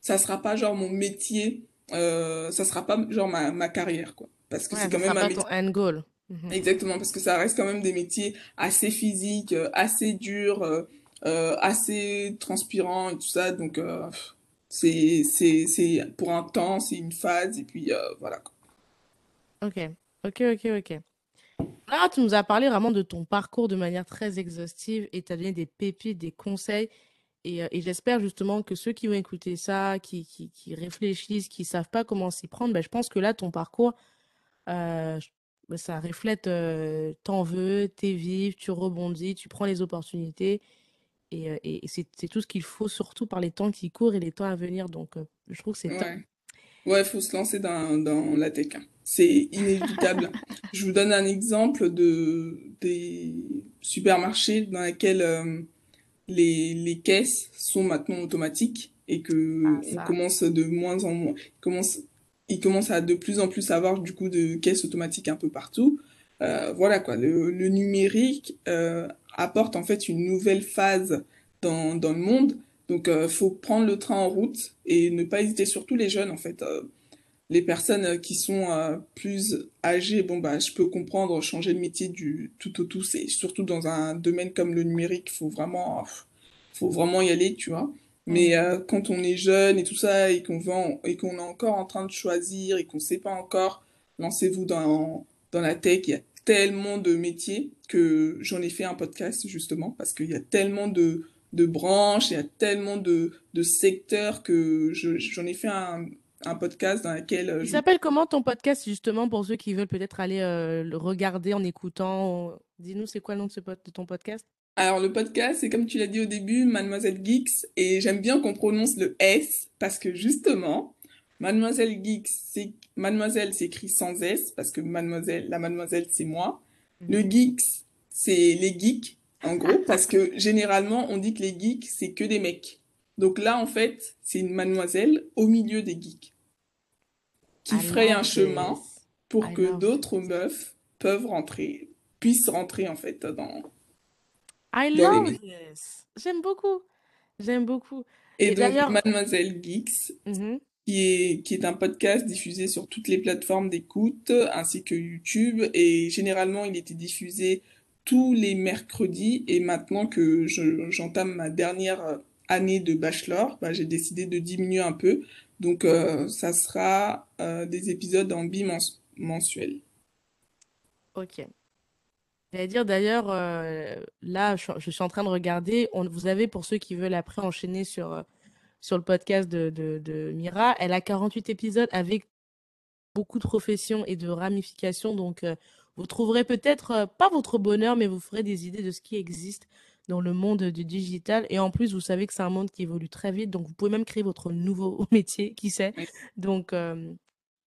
ça sera pas genre mon métier, euh, ça sera pas genre ma, ma carrière quoi, parce que c'est quand même un métier. ton end goal. Mhm. Exactement, parce que ça reste quand même des métiers assez physiques, euh, assez durs, euh, euh, assez transpirants et tout ça. Donc, euh, c'est, c'est, c'est pour un temps, c'est une phase, et puis euh, voilà. quoi. Ok, ok, ok, ok. Là, tu nous as parlé vraiment de ton parcours de manière très exhaustive et tu as donné des pépites, des conseils. Et, euh, j'espère justement que ceux qui vont écouter ça, qui, réfléchissent, qui savent pas comment s'y prendre, ben, je pense que là, ton parcours, euh, ça reflète, euh, t'en veux, t'es vive, tu rebondis, tu prends les opportunités. Et, euh, c'est tout ce qu'il faut, surtout par les temps qui courent et les temps à venir. Donc, je trouve que c'est. Ouais. Ouais, faut se lancer dans, dans la tech. hein. C'est inévitable. Je vous donne un exemple de des supermarchés dans lesquels euh, les, les caisses sont maintenant automatiques et que Ah, on commence de moins en moins, commence, ils commencent à de plus en plus avoir du coup de caisses automatiques un peu partout. Euh, voilà quoi, le, le numérique euh, apporte en fait une nouvelle phase dans, dans le monde. Donc, euh, faut prendre le train en route et ne pas hésiter, surtout les jeunes en fait. Euh, les personnes euh, qui sont euh, plus âgées, bon bah je peux comprendre changer de métier du tout au tout, c'est surtout dans un domaine comme le numérique, faut vraiment faut vraiment y aller, tu vois. Mais quand on est jeune et tout ça et qu'on et qu'on est encore en train de choisir et qu'on sait pas encore, lancez-vous dans dans la tech, il y a tellement de métiers que j'en ai fait un podcast justement parce qu'il y a tellement de de branches, il y a tellement de de secteurs que je- j'en ai fait un un podcast dans lequel euh, Il je s'appelle comment ton podcast, justement, pour ceux qui veulent peut-être aller euh, le regarder en écoutant? Dis-nous, c'est quoi le nom de, ce pod- de ton podcast? Alors, le podcast, c'est comme tu l'as dit au début, Mademoiselle Geeks, et j'aime bien qu'on prononce le S, parce que justement, Mademoiselle Geeks, c'est, Mademoiselle s'écrit sans S, parce que Mademoiselle, la Mademoiselle, c'est moi. Le Mhm. Geeks, c'est les geeks, en gros, parce que généralement, on dit que les geeks, c'est que des mecs. Donc là, en fait, c'est une mademoiselle au milieu des geeks, qui I ferait un chemin pour I que d'autres meufs peuvent rentrer, puissent rentrer, en fait, dans, I dans love this. J'aime beaucoup. J'aime beaucoup. Et Et donc, d'ailleurs, Mademoiselle Geeks, mhm, qui est, qui est un podcast diffusé sur toutes les plateformes d'écoute, ainsi que YouTube. Et généralement, il était diffusé tous les mercredis. Et maintenant que je- j'entame ma dernière année de bachelor, bah, j'ai décidé de diminuer un peu. Donc, euh, ça sera euh, des épisodes en bimensuel. ok. J'allais dire d'ailleurs, euh, là, je, suis en train de regarder. Vous avez, pour ceux qui veulent après enchaîner sur, euh, sur le podcast de, de, de Mira, elle a 48 épisodes avec beaucoup de professions et de ramifications. Donc, euh, vous trouverez peut-être euh, pas votre bonheur, mais vous ferez des idées de ce qui existe dans le monde du digital. Et en plus, vous savez que c'est un monde qui évolue très vite. Donc, vous pouvez même créer votre nouveau métier, qui sait. Donc, euh,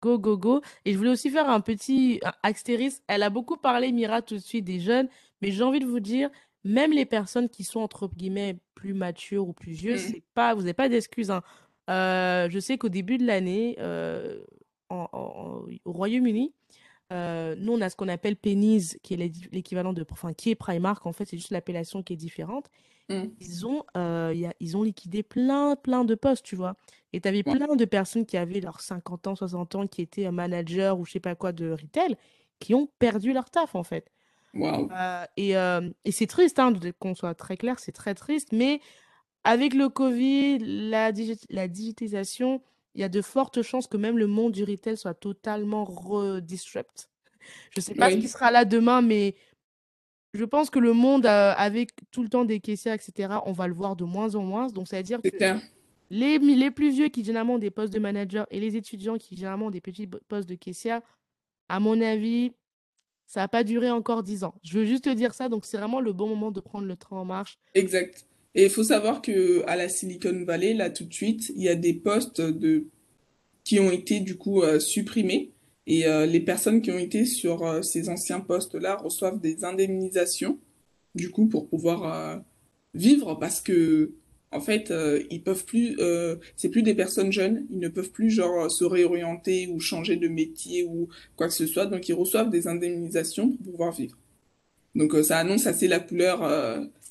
go, go, go. Et je voulais aussi faire un petit astérisque. Elle a beaucoup parlé, Mira, tout de suite des jeunes. Mais j'ai envie de vous dire, même les personnes qui sont, entre guillemets, plus matures ou plus vieux, Mm. c'est pas, vous n'avez pas d'excuses, hein. Euh, je sais qu'au début de l'année, euh, au Royaume-Uni, euh, nous, on a ce qu'on appelle Pennies, qui est l'équivalent de, enfin, qui est Primark, en fait, c'est juste l'appellation qui est différente. Mm. Ils ont, euh, il y a- ils ont liquidé plein, plein de postes, tu vois. Et tu avais Ouais. plein de personnes qui avaient leurs 50 ans, 60 ans, qui étaient euh, managers ou je sais pas quoi de retail, qui ont perdu leur taf, en fait. Euh, et et c'est triste, hein, qu'on soit très clair, c'est très triste, mais avec le Covid, la, digi- la digitalisation, il y a de fortes chances que même le monde du retail soit totalement redisrupt. Je ne sais pas ce qui sera là demain, mais je pense que le monde, euh, avec tout le temps des caissières, etc., on va le voir de moins en moins. Donc, ça veut dire c'est que clair. les, les plus vieux qui généralement ont des postes de manager et les étudiants qui généralement ont des petits postes de caissière, à mon avis, ça va pas durer encore 10 ans. Je veux juste te dire ça, donc c'est vraiment le bon moment de prendre le train en marche. Exact. Et il faut savoir que à la Silicon Valley, là tout de suite, il y a des postes de qui ont été du coup euh, supprimés et euh, les personnes qui ont été sur euh, ces anciens postes-là reçoivent des indemnisations du coup pour pouvoir vivre parce que en fait ils peuvent plus c'est plus des personnes jeunes, ils ne peuvent plus genre se réorienter ou changer de métier ou quoi que ce soit donc ils reçoivent des indemnisations pour pouvoir vivre. Donc ça annonce assez la couleur.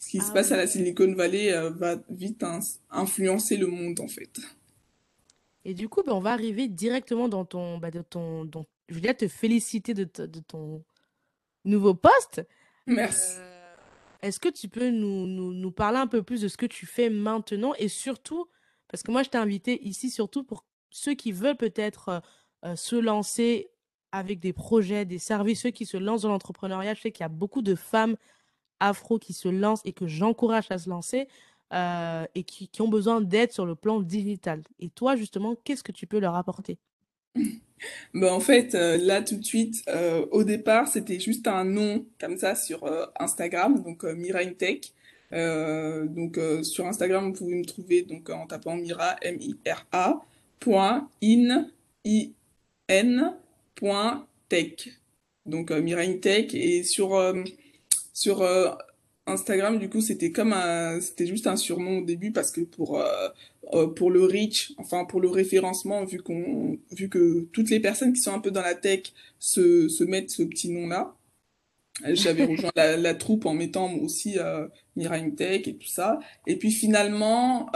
Euh, ce qui se Ah passe à la Silicon Valley euh, va vite influencer le monde en fait. Et du coup, ben, on va arriver directement dans ton, bah, de ton, dans- je voulais te féliciter de, ton, nouveau poste. Merci. Est-ce que tu peux nous, nous, nous, parler un peu plus de ce que tu fais maintenant et surtout, parce que moi je t'ai invité ici surtout pour ceux qui veulent peut-être se lancer avec des projets, des services, ceux qui se lancent dans l'entrepreneuriat. Je sais qu'il y a beaucoup de femmes afro qui se lancent et que j'encourage à se lancer et qui, qui, ont besoin d'aide sur le plan digital. Et toi, justement, qu'est-ce que tu peux leur apporter? Ben, En fait, là, tout de suite, au départ, c'était juste un nom comme ça sur Instagram, donc Mira Tech. donc sur Instagram, vous pouvez me trouver donc en tapant Mira M I R A point in i n point tech. Donc Mira Tech et sur sur euh, Instagram, du coup, c'était comme un, c'était juste un surnom au début parce que pour euh, euh, pour le reach, enfin pour le référencement, vu qu'on, vu que toutes les personnes qui sont un peu dans la tech se, se mettent ce petit nom-là, j'avais rejoint la, troupe en mettant aussi euh, Tech et tout ça. Et puis finalement,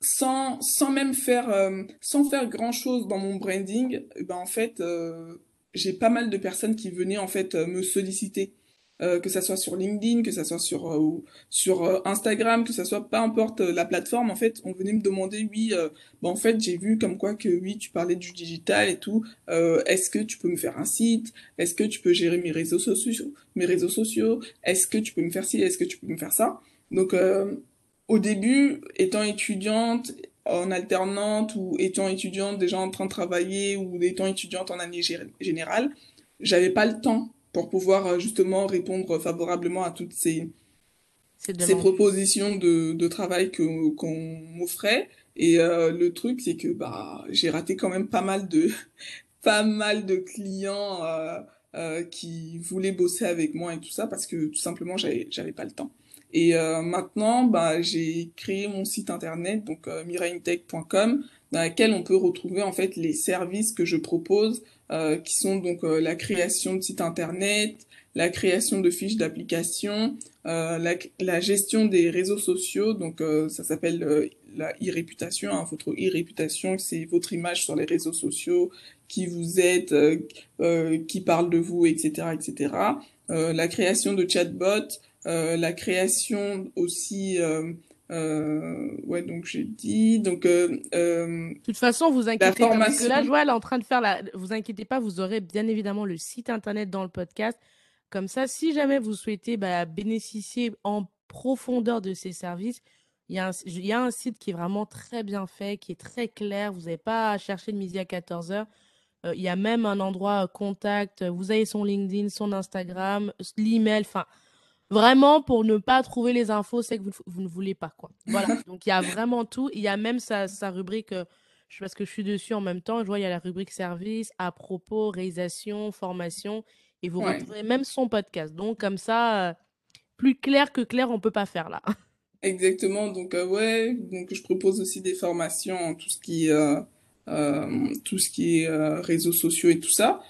sans, sans même faire, sans faire grand chose dans mon branding, eh ben en fait, j'ai pas mal de personnes qui venaient en fait euh, me solliciter. Euh, que ça soit sur LinkedIn, que ça soit sur euh, sur Instagram, que ça soit peu importe la plateforme, en fait, on venait me demander, oui, bah, en fait, j'ai vu comme quoi que oui, tu parlais du digital et tout. Est-ce que tu peux me faire un site? Est-ce que tu peux gérer mes réseaux sociaux Mes réseaux sociaux? Est-ce que tu peux me faire ci? Est-ce que tu peux me faire ça? Donc, au début, étant étudiante en alternante ou étant étudiante déjà en train de travailler ou étant étudiante en année générale, j'avais pas le temps pour pouvoir euh, justement répondre favorablement à toutes ces, ces propositions de, de travail qu'on m'offrait. Et euh, le truc, c'est que bah j'ai raté quand même pas mal de pas mal de clients euh, euh, qui voulaient bosser avec moi et tout ça parce que tout simplement j'avais pas le temps. Et euh, maintenant, bah, j'ai créé mon site internet, donc euh, miraintech.com, dans lequel on peut retrouver en fait les services que je propose, euh, qui sont donc euh, la création de sites internet, la création de fiches d'application, euh, la, la, gestion des réseaux sociaux, donc ça s'appelle la e-réputation. Hein, votre e-réputation, c'est votre image sur les réseaux sociaux, qui vous êtes, qui parle de vous, etc., etc. la création de chatbots, euh, la création aussi euh, euh, ouais, donc j'ai dit. Donc, euh, de toute façon, vous inquiétez pas. Parce que là, Joël est en train de faire la. Vous inquiétez pas, vous aurez bien évidemment le site internet dans le podcast. Comme ça, si jamais vous souhaitez bah, bénéficier en profondeur de ces services, il y, a un, il y, a un, site qui est vraiment très bien fait, qui est très clair. Vous n'avez pas à chercher le midi à 14h. il y a même un endroit contact. Vous avez son LinkedIn, son Instagram, l'email. Enfin, Vraiment, pour ne pas trouver les infos, c'est que vous, ne voulez pas, quoi. Voilà. Donc, il y a vraiment tout. Il y a même sa, sa rubrique, euh, je sais parce que je suis dessus en même temps, je vois, il y a la rubrique service, à propos, réalisation, formation, et vous ouais. retrouverez même son podcast. Donc, comme ça, euh, plus clair que clair, on peut pas faire là. Exactement. Donc, euh, ouais, donc je propose aussi des formations, tout ce qui, euh, tout ce qui est réseaux sociaux et tout ça.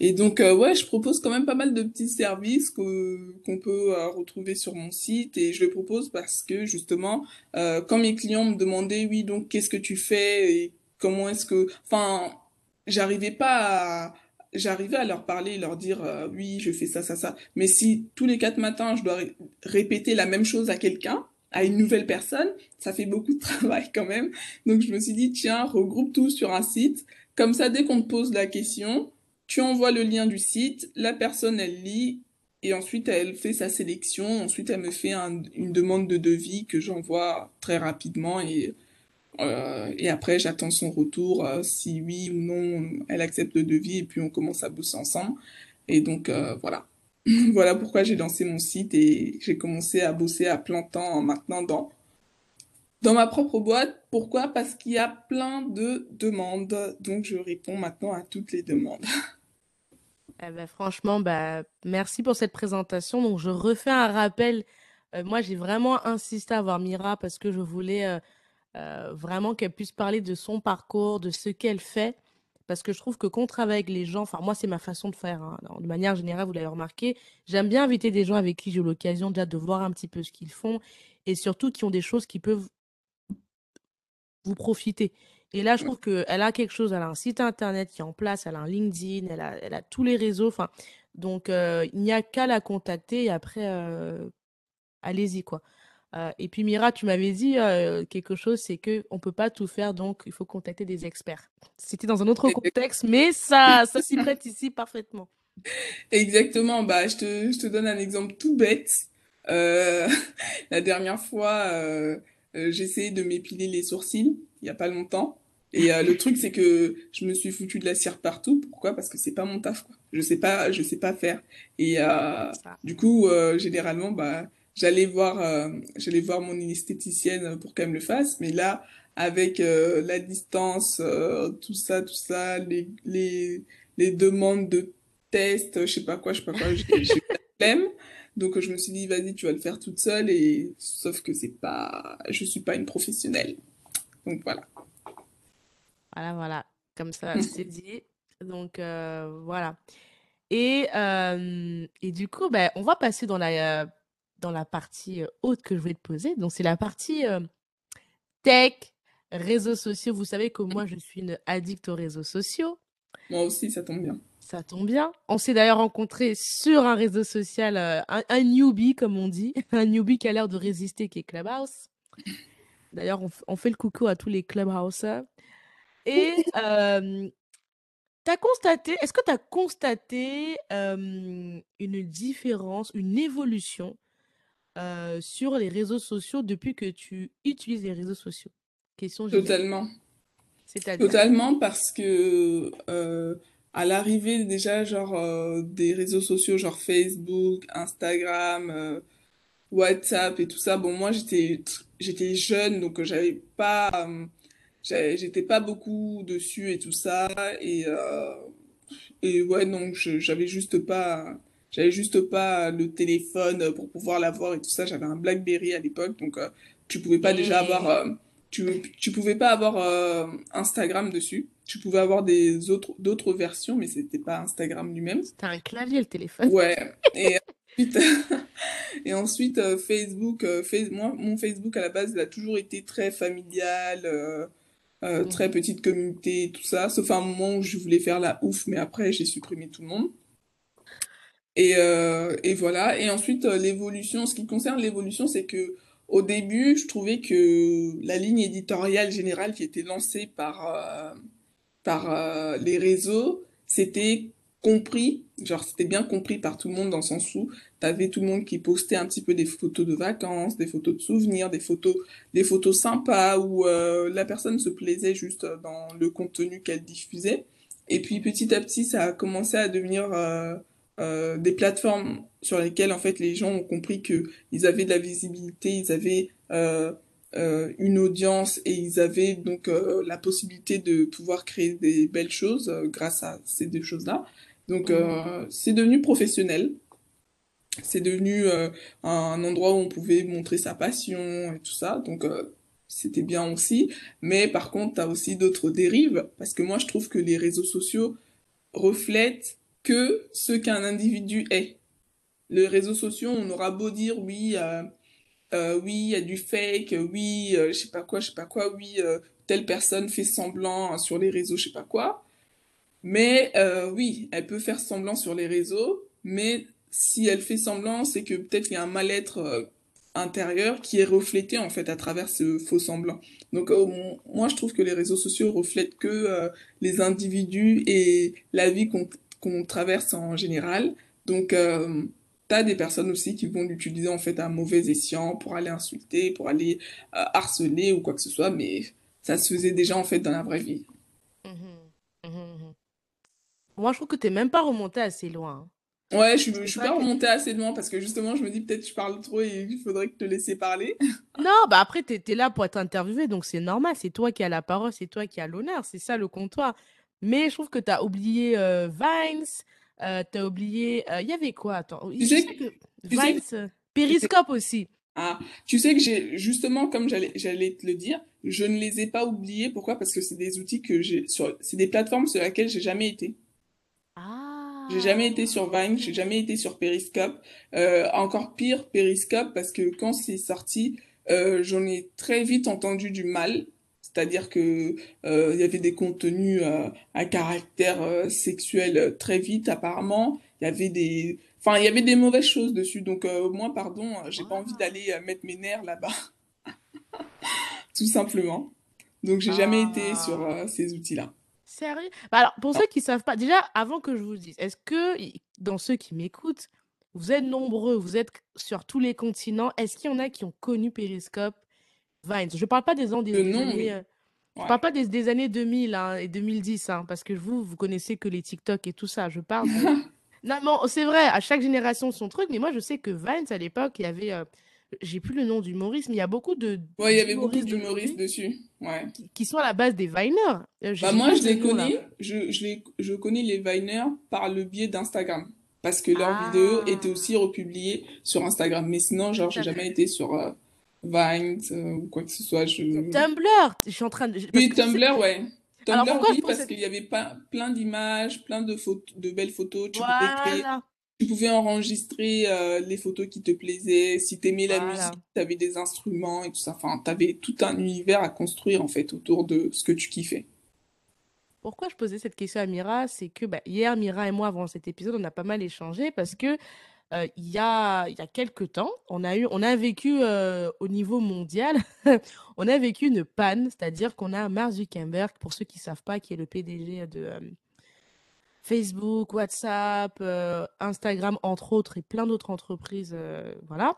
Et donc, euh, ouais, je propose quand même pas mal de petits services qu'on peut euh, retrouver sur mon site. Et je les propose parce que, justement, euh, quand mes clients me demandaient, oui, donc, qu'est-ce que tu fais et comment est-ce que... Enfin, j'arrivais pas à... J'arrivais à leur parler, leur dire, euh, oui, je fais ça, ça, ça. Mais si tous les quatre matins, je dois ré répéter la même chose à quelqu'un, à une nouvelle personne, ça fait beaucoup de travail quand même. Donc, je me suis dit, tiens, regroupe tout sur un site. Comme ça, dès qu'on te pose la question, tu envoies le lien du site, la personne, elle lit, et ensuite, elle fait sa sélection. Ensuite, elle me fait un, une demande de devis que j'envoie très rapidement. Et, euh, après, j'attends son retour, euh, si oui ou non, elle accepte le devis. Et puis, on commence à bosser ensemble. Et donc, euh, voilà. voilà pourquoi j'ai lancé mon site et j'ai commencé à bosser à plein temps maintenant dans, dans ma propre boîte. Pourquoi? Parce qu'il y a plein de demandes. Donc, je réponds maintenant à toutes les demandes. Eh ben, franchement, bah, merci pour cette présentation. Donc, je refais un rappel. Euh, moi, j'ai vraiment insisté à voir Mira parce que je voulais euh, euh, vraiment qu'elle puisse parler de son parcours, de ce qu'elle fait. Parce que je trouve que quand on travaille avec les gens, enfin, moi, c'est ma façon de faire. Hein, de manière générale, vous l'avez remarqué, j'aime bien inviter des gens avec qui j'ai l'occasion déjà de voir un petit peu ce qu'ils font et surtout qui ont des choses qui peuvent vous profiter. Et là, je trouve qu'elle a quelque chose, elle a un site internet qui est en place, elle a un LinkedIn, elle a, elle a tous les réseaux. Enfin, Donc, il n'y a qu'à la contacter et après, allez-y, quoi. et puis, Mira, tu m'avais dit quelque chose, c'est qu'on ne peut pas tout faire, donc il faut contacter des experts. C'était dans un autre contexte, mais ça, ça s'y prête ici parfaitement. Exactement. Bah, je te, je te donne un exemple tout bête. la dernière fois, j'ai essayé de m'épiler les sourcils il n'y a pas longtemps. Et le truc, c'est que je me suis foutu de la cire partout. Pourquoi? Parce que c'est pas mon taf. Quoi. Je sais pas, je sais pas faire. Et du coup, généralement, bah, j'allais voir, j'allais voir mon esthéticienne pour qu'elle me le fasse. Mais là, avec la distance, tout ça, tout ça, les, les, les demandes de tests, je sais pas quoi, je sais pas quoi, j'ai problème. Donc je me suis dit, vas-y, tu vas le faire toute seule. Et sauf que c'est pas, je suis pas une professionnelle. Donc voilà. Voilà, voilà. Comme ça, c'est dit. Donc, euh, voilà. Et, euh, et du coup, ben, on va passer dans la, dans la partie haute que je voulais te poser. Donc, c'est la partie tech, réseaux sociaux. Vous savez que moi, je suis une addict aux réseaux sociaux. Moi aussi, ça tombe bien. Ça tombe bien. On s'est d'ailleurs rencontrés sur un réseau social, un, un, newbie, comme on dit, un newbie qui a l'air de résister, qui est Clubhouse. D'ailleurs, on, on, fait le coucou à tous les Clubhousers. Et tu as constaté, est-ce que tu as constaté une différence, une évolution sur les réseaux sociaux depuis que tu utilises les réseaux sociaux? Question Totalement. Totalement parce que à l'arrivée déjà genre des réseaux sociaux genre Facebook, Instagram, WhatsApp et tout ça, bon moi j'étais j'étais jeune donc j'avais pas j'étais pas beaucoup dessus et tout ça. Et euh, et ouais donc j'avais juste pas j'avais juste pas le téléphone pour pouvoir l'avoir et tout ça. J'avais un BlackBerry à l'époque donc euh, tu pouvais pas déjà avoir euh, tu tu pouvais pas avoir Instagram dessus tu pouvais avoir des autres d'autres versions mais c'était pas Instagram lui-même c'était un clavier le téléphone ouais et ensuite, et ensuite Facebook, moi, mon Facebook à la base, il a toujours été très familial, euh, mmh. très petite communauté, tout ça, sauf à un moment où je voulais faire la ouf, mais après j'ai supprimé tout le monde. Et, euh, et voilà. Et ensuite, euh, l'évolution, ce qui concerne l'évolution, c'est que au début, je trouvais que la ligne éditoriale générale qui était lancée par, par les réseaux, c'était compris, genre c'était bien compris par tout le monde dans le sens où t'avais tout le monde qui postait un petit peu des photos de vacances, des photos de souvenirs, des photos, des photos sympas où euh, la personne se plaisait juste dans le contenu qu'elle diffusait. Et puis petit à petit, ça a commencé à devenir euh, euh, des plateformes sur lesquelles en fait les gens ont compris que ils avaient de la visibilité, ils avaient une audience et ils avaient donc la possibilité de pouvoir créer des belles choses grâce à ces deux choses-là. Donc, euh, c'est devenu professionnel. C'est devenu euh, un endroit où on pouvait montrer sa passion et tout ça. Donc, euh, c'était bien aussi. Mais par contre, tu as aussi d'autres dérives. Parce que moi, je trouve que les réseaux sociaux reflètent que ce qu'un individu est. Les réseaux sociaux, on aura beau dire, oui, oui, il y a du fake, oui, je sais pas quoi, je sais pas quoi, oui, telle personne fait semblant sur les réseaux, je sais pas quoi. Mais euh, oui, elle peut faire semblant sur les réseaux, mais si elle fait semblant, c'est que peut-être il y a un mal-être euh, intérieur qui est reflété en fait à travers ce faux semblant. Donc euh, moi je trouve que les réseaux sociaux reflètent que les individus et la vie qu'on traverse en général. Donc as des personnes aussi qui vont l'utiliser en fait à mauvais escient pour aller insulter, pour aller harceler ou quoi que ce soit, mais ça se faisait déjà en fait dans la vraie vie. Mmh mmh mmh moi, je trouve que tu n'es même pas remonté assez loin. Hein. Ouais, je ne suis pas remonté assez loin parce que justement, je me dis peut-être que je parle trop et il faudrait que te laisser parler. non, bah après, tu es, là pour être interviewé, donc c'est normal. C'est toi qui as la parole, c'est toi qui as l'honneur. C'est ça le comptoir. Mais je trouve que tu as oublié euh, Vines, euh, tu as oublié. Euh, il y avait quoi? Attends. Tu sais que... Vines, Periscope aussi. Ah, tu sais que j'ai justement, comme j'allais te le dire, je ne les ai pas oubliés. Pourquoi? Parce que c'est des outils que j'ai sur, c'est des plateformes sur lesquelles j'ai jamais été. J'ai jamais été sur Vine, j'ai jamais été sur Periscope. Euh, encore pire, Periscope, parce que quand c'est sorti, euh, j'en ai très vite entendu du mal. C'est-à-dire que euh, il y avait des contenus à caractère sexuel très vite apparemment, il y avait des, enfin, il y avait des mauvaises choses dessus. Donc, euh, moi, pardon, j'ai pas envie d'aller euh, mettre mes nerfs là-bas. Tout simplement. Donc, j'ai jamais été sur Ah, ces outils-là. sérieux? Bah alors, pour Non. ceux qui savent pas, déjà, avant que je vous le dise, est-ce que dans ceux qui m'écoutent, vous êtes nombreux, vous êtes sur tous les continents, est-ce qu'il y en a qui ont connu Periscope, Vines? Je parle pas des, ans, des, Le des nom, années, oui. euh, je Ouais. parle pas des, des années 2000 hein, et 2010, hein, parce que vous, vous connaissez que les TikTok et tout ça. Je parle de... Non, bon, c'est vrai, à chaque génération son truc, mais moi, je sais que Vines, à l'époque, il y avait... euh, j'ai plus le nom d'humoriste, mais il y a beaucoup de Ouais, il y avait beaucoup d'humoristes dessus. Ouais. qui, sont à la base des Viners. Euh, Bah moi, je le les connais, je, je, les, je connais les Viners par le biais d'Instagram. Parce que leurs vidéos étaient Ah, aussi republiées sur Instagram. Mais sinon, genre, j'ai jamais été sur euh, Vine euh, ou quoi que ce soit. Je... Tumblr, je suis en train de... Oui. Tumblr, ouais. Tumblr, oui, parce qu'il y avait pas, plein d'images, plein de photos, de belles photos. Tu pouvais créer, Voilà, tu pouvais enregistrer euh, les photos qui te plaisaient. Si t'aimais la voilà. musique, t'avais des instruments et tout ça. Enfin, t'avais tout un univers à construire, en fait, autour de ce que tu kiffais. Pourquoi je posais cette question à Mira, c'est que bah, hier, Mira et moi, avant cet épisode, on a pas mal échangé parce que euh, il y a, il quelques temps, on a vécu euh, au niveau mondial, on a vécu une panne, c'est-à-dire qu'on a Mark Zuckerberg, pour ceux qui savent pas, qui est le PDG de euh, Facebook, WhatsApp, Instagram, entre autres, et plein d'autres entreprises, voilà,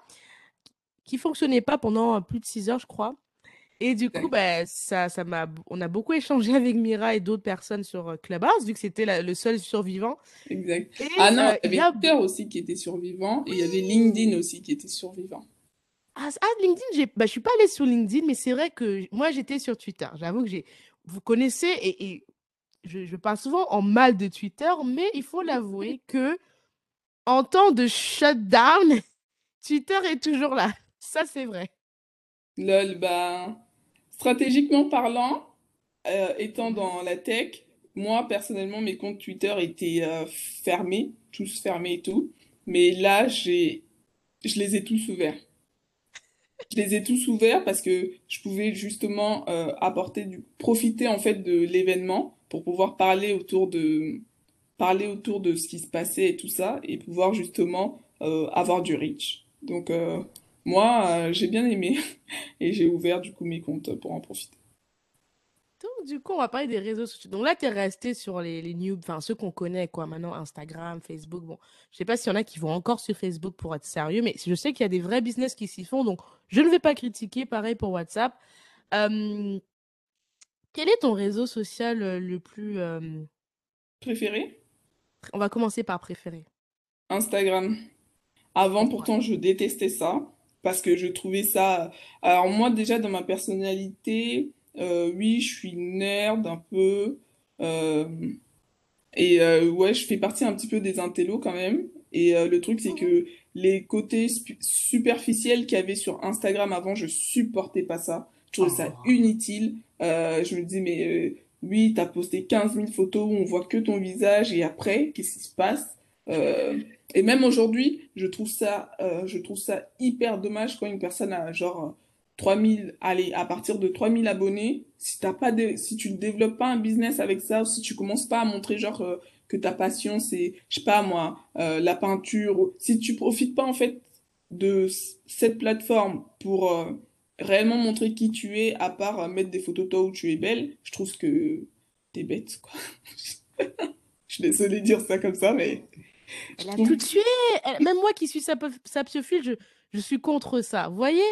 qui fonctionnaient pas pendant plus de six heures, je crois. Et du coup, bah, ça, ça m'a, on a beaucoup échangé avec Mira et d'autres personnes sur euh, Clubhouse, vu que c'était la- le seul survivant. Exact. Et Ah non, euh, il y avait a... Twitter aussi qui était survivant et il y avait LinkedIn aussi qui était survivant. Ah, ah, LinkedIn. Bah, je suis pas allée sur LinkedIn, mais c'est vrai que moi, j'étais sur Twitter. J'avoue que j'ai... Vous connaissez, et, et je, je parle souvent en mal de Twitter, mais il faut l'avouer que en temps de shutdown, Twitter est toujours là. Ça, c'est vrai. Lol, bah, stratégiquement parlant, euh, étant dans la tech, moi personnellement, mes comptes Twitter étaient euh, fermés, tous fermés et tout. Mais là, je les ai tous ouverts. Je les ai tous ouverts parce que je pouvais justement euh, apporter du, profiter en fait de l'événement pour pouvoir parler autour de, parler autour de ce qui se passait et tout ça et pouvoir justement avoir du reach. Donc moi, euh, j'ai bien aimé et j'ai ouvert du coup mes comptes pour en profiter. Donc, du coup, on va parler des réseaux sociaux. Donc là, tu es resté sur les, les news, enfin ceux qu'on connaît, quoi. Maintenant, Instagram, Facebook. Bon, je sais pas s'il y en a qui vont encore sur Facebook pour être sérieux, mais je sais qu'il y a des vrais business qui s'y font. Donc, je ne vais pas critiquer. Pareil pour WhatsApp. Euh, quel est ton réseau social euh, le plus... euh, Préféré? On va commencer par préféré. Instagram. Avant, pourtant, je détestais ça parce que je trouvais ça. Alors moi, déjà dans ma personnalité, euh, oui, je suis nerd un peu. euh, Et euh, ouais, je fais partie un petit peu des intellos quand même. Et euh, le truc, c'est Mhm. que les côtés superficiels qu'il y avait sur Instagram avant, je supportais pas ça. Je trouvais ça Oh. inutile. Euh, je me disais, mais euh, oui, t'as posté 15 000 photos où on voit que ton visage et après, qu'est-ce qui se passe? Euh, et même aujourd'hui, je trouve ça, euh, je trouve ça hyper dommage quand une personne a genre 3000, allez, à partir de 3000 abonnés, si t'as pas de, si tu ne développes pas un business avec ça, si tu commences pas à montrer genre euh, que ta passion c'est, je sais pas moi, euh, la peinture, si tu profites pas en fait de cette plateforme pour euh, réellement montrer qui tu es, à part euh, mettre des photos de toi où tu es belle, je trouve que t'es bête, quoi. Je suis désolée de dire ça comme ça, mais Elle a tout tué. Elle- Même moi qui suis sap- sapiophile, je, je suis contre ça. Vous voyez?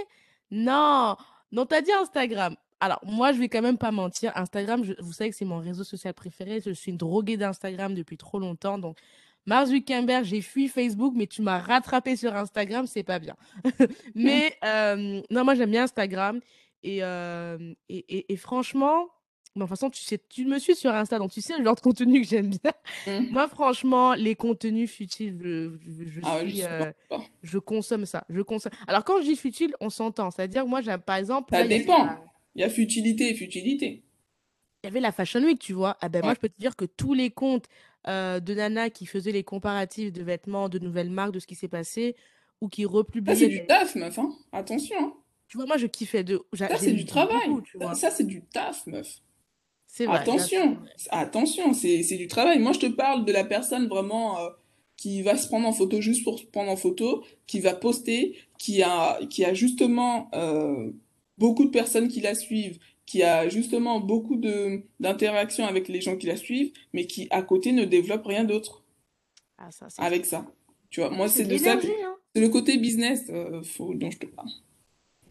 Non. Non, t'as dit Instagram. Alors, moi, je vais quand même pas mentir. Instagram, je- vous savez que c'est mon réseau social préféré. Je suis une droguée d'Instagram depuis trop longtemps. Donc, Mark Zuckerberg, j'ai fui Facebook, mais tu m'as rattrapé sur Instagram, c'est pas bien. Mais euh, non, moi, j'aime bien Instagram. Et, euh, et, et- et franchement, de toute façon, tu sais, tu me suis sur Insta, donc tu sais le genre de contenu que j'aime bien. Hum. Moi, franchement, les contenus futiles, je, je- je Ah suis, euh, je consomme ça. Je consomme. Alors, quand je dis futile, on s'entend. C'est-à-dire, moi, j'aime, par exemple, Ça là, il y avait dépend. la, Il y a futilité et futilité. il y avait la Fashion Week, tu vois. Ah ben, moi, je peux te dire que tous les comptes euh, de Nana qui faisaient les comparatifs de vêtements, de nouvelles marques, de ce qui s'est passé, ou qui Ça, c'est republiaient du taf, meuf, hein. Attention, hein. Tu vois, moi, je kiffais de... Ça, c'est du travail. beaucoup, ça, c'est du taf, meuf. Vrai, Attention, attention, c'est du travail. Moi, je te parle de la personne vraiment euh, qui va se prendre en photo juste pour se prendre en photo, qui va poster, qui a, qui a justement euh, beaucoup de personnes qui la suivent, qui a justement beaucoup d'interactions avec les gens qui la suivent, mais qui à côté ne développe rien d'autre Ah, avec ça. Tu vois, moi c'est de ça, hein. c'est le côté business euh, faut- dont je te parle.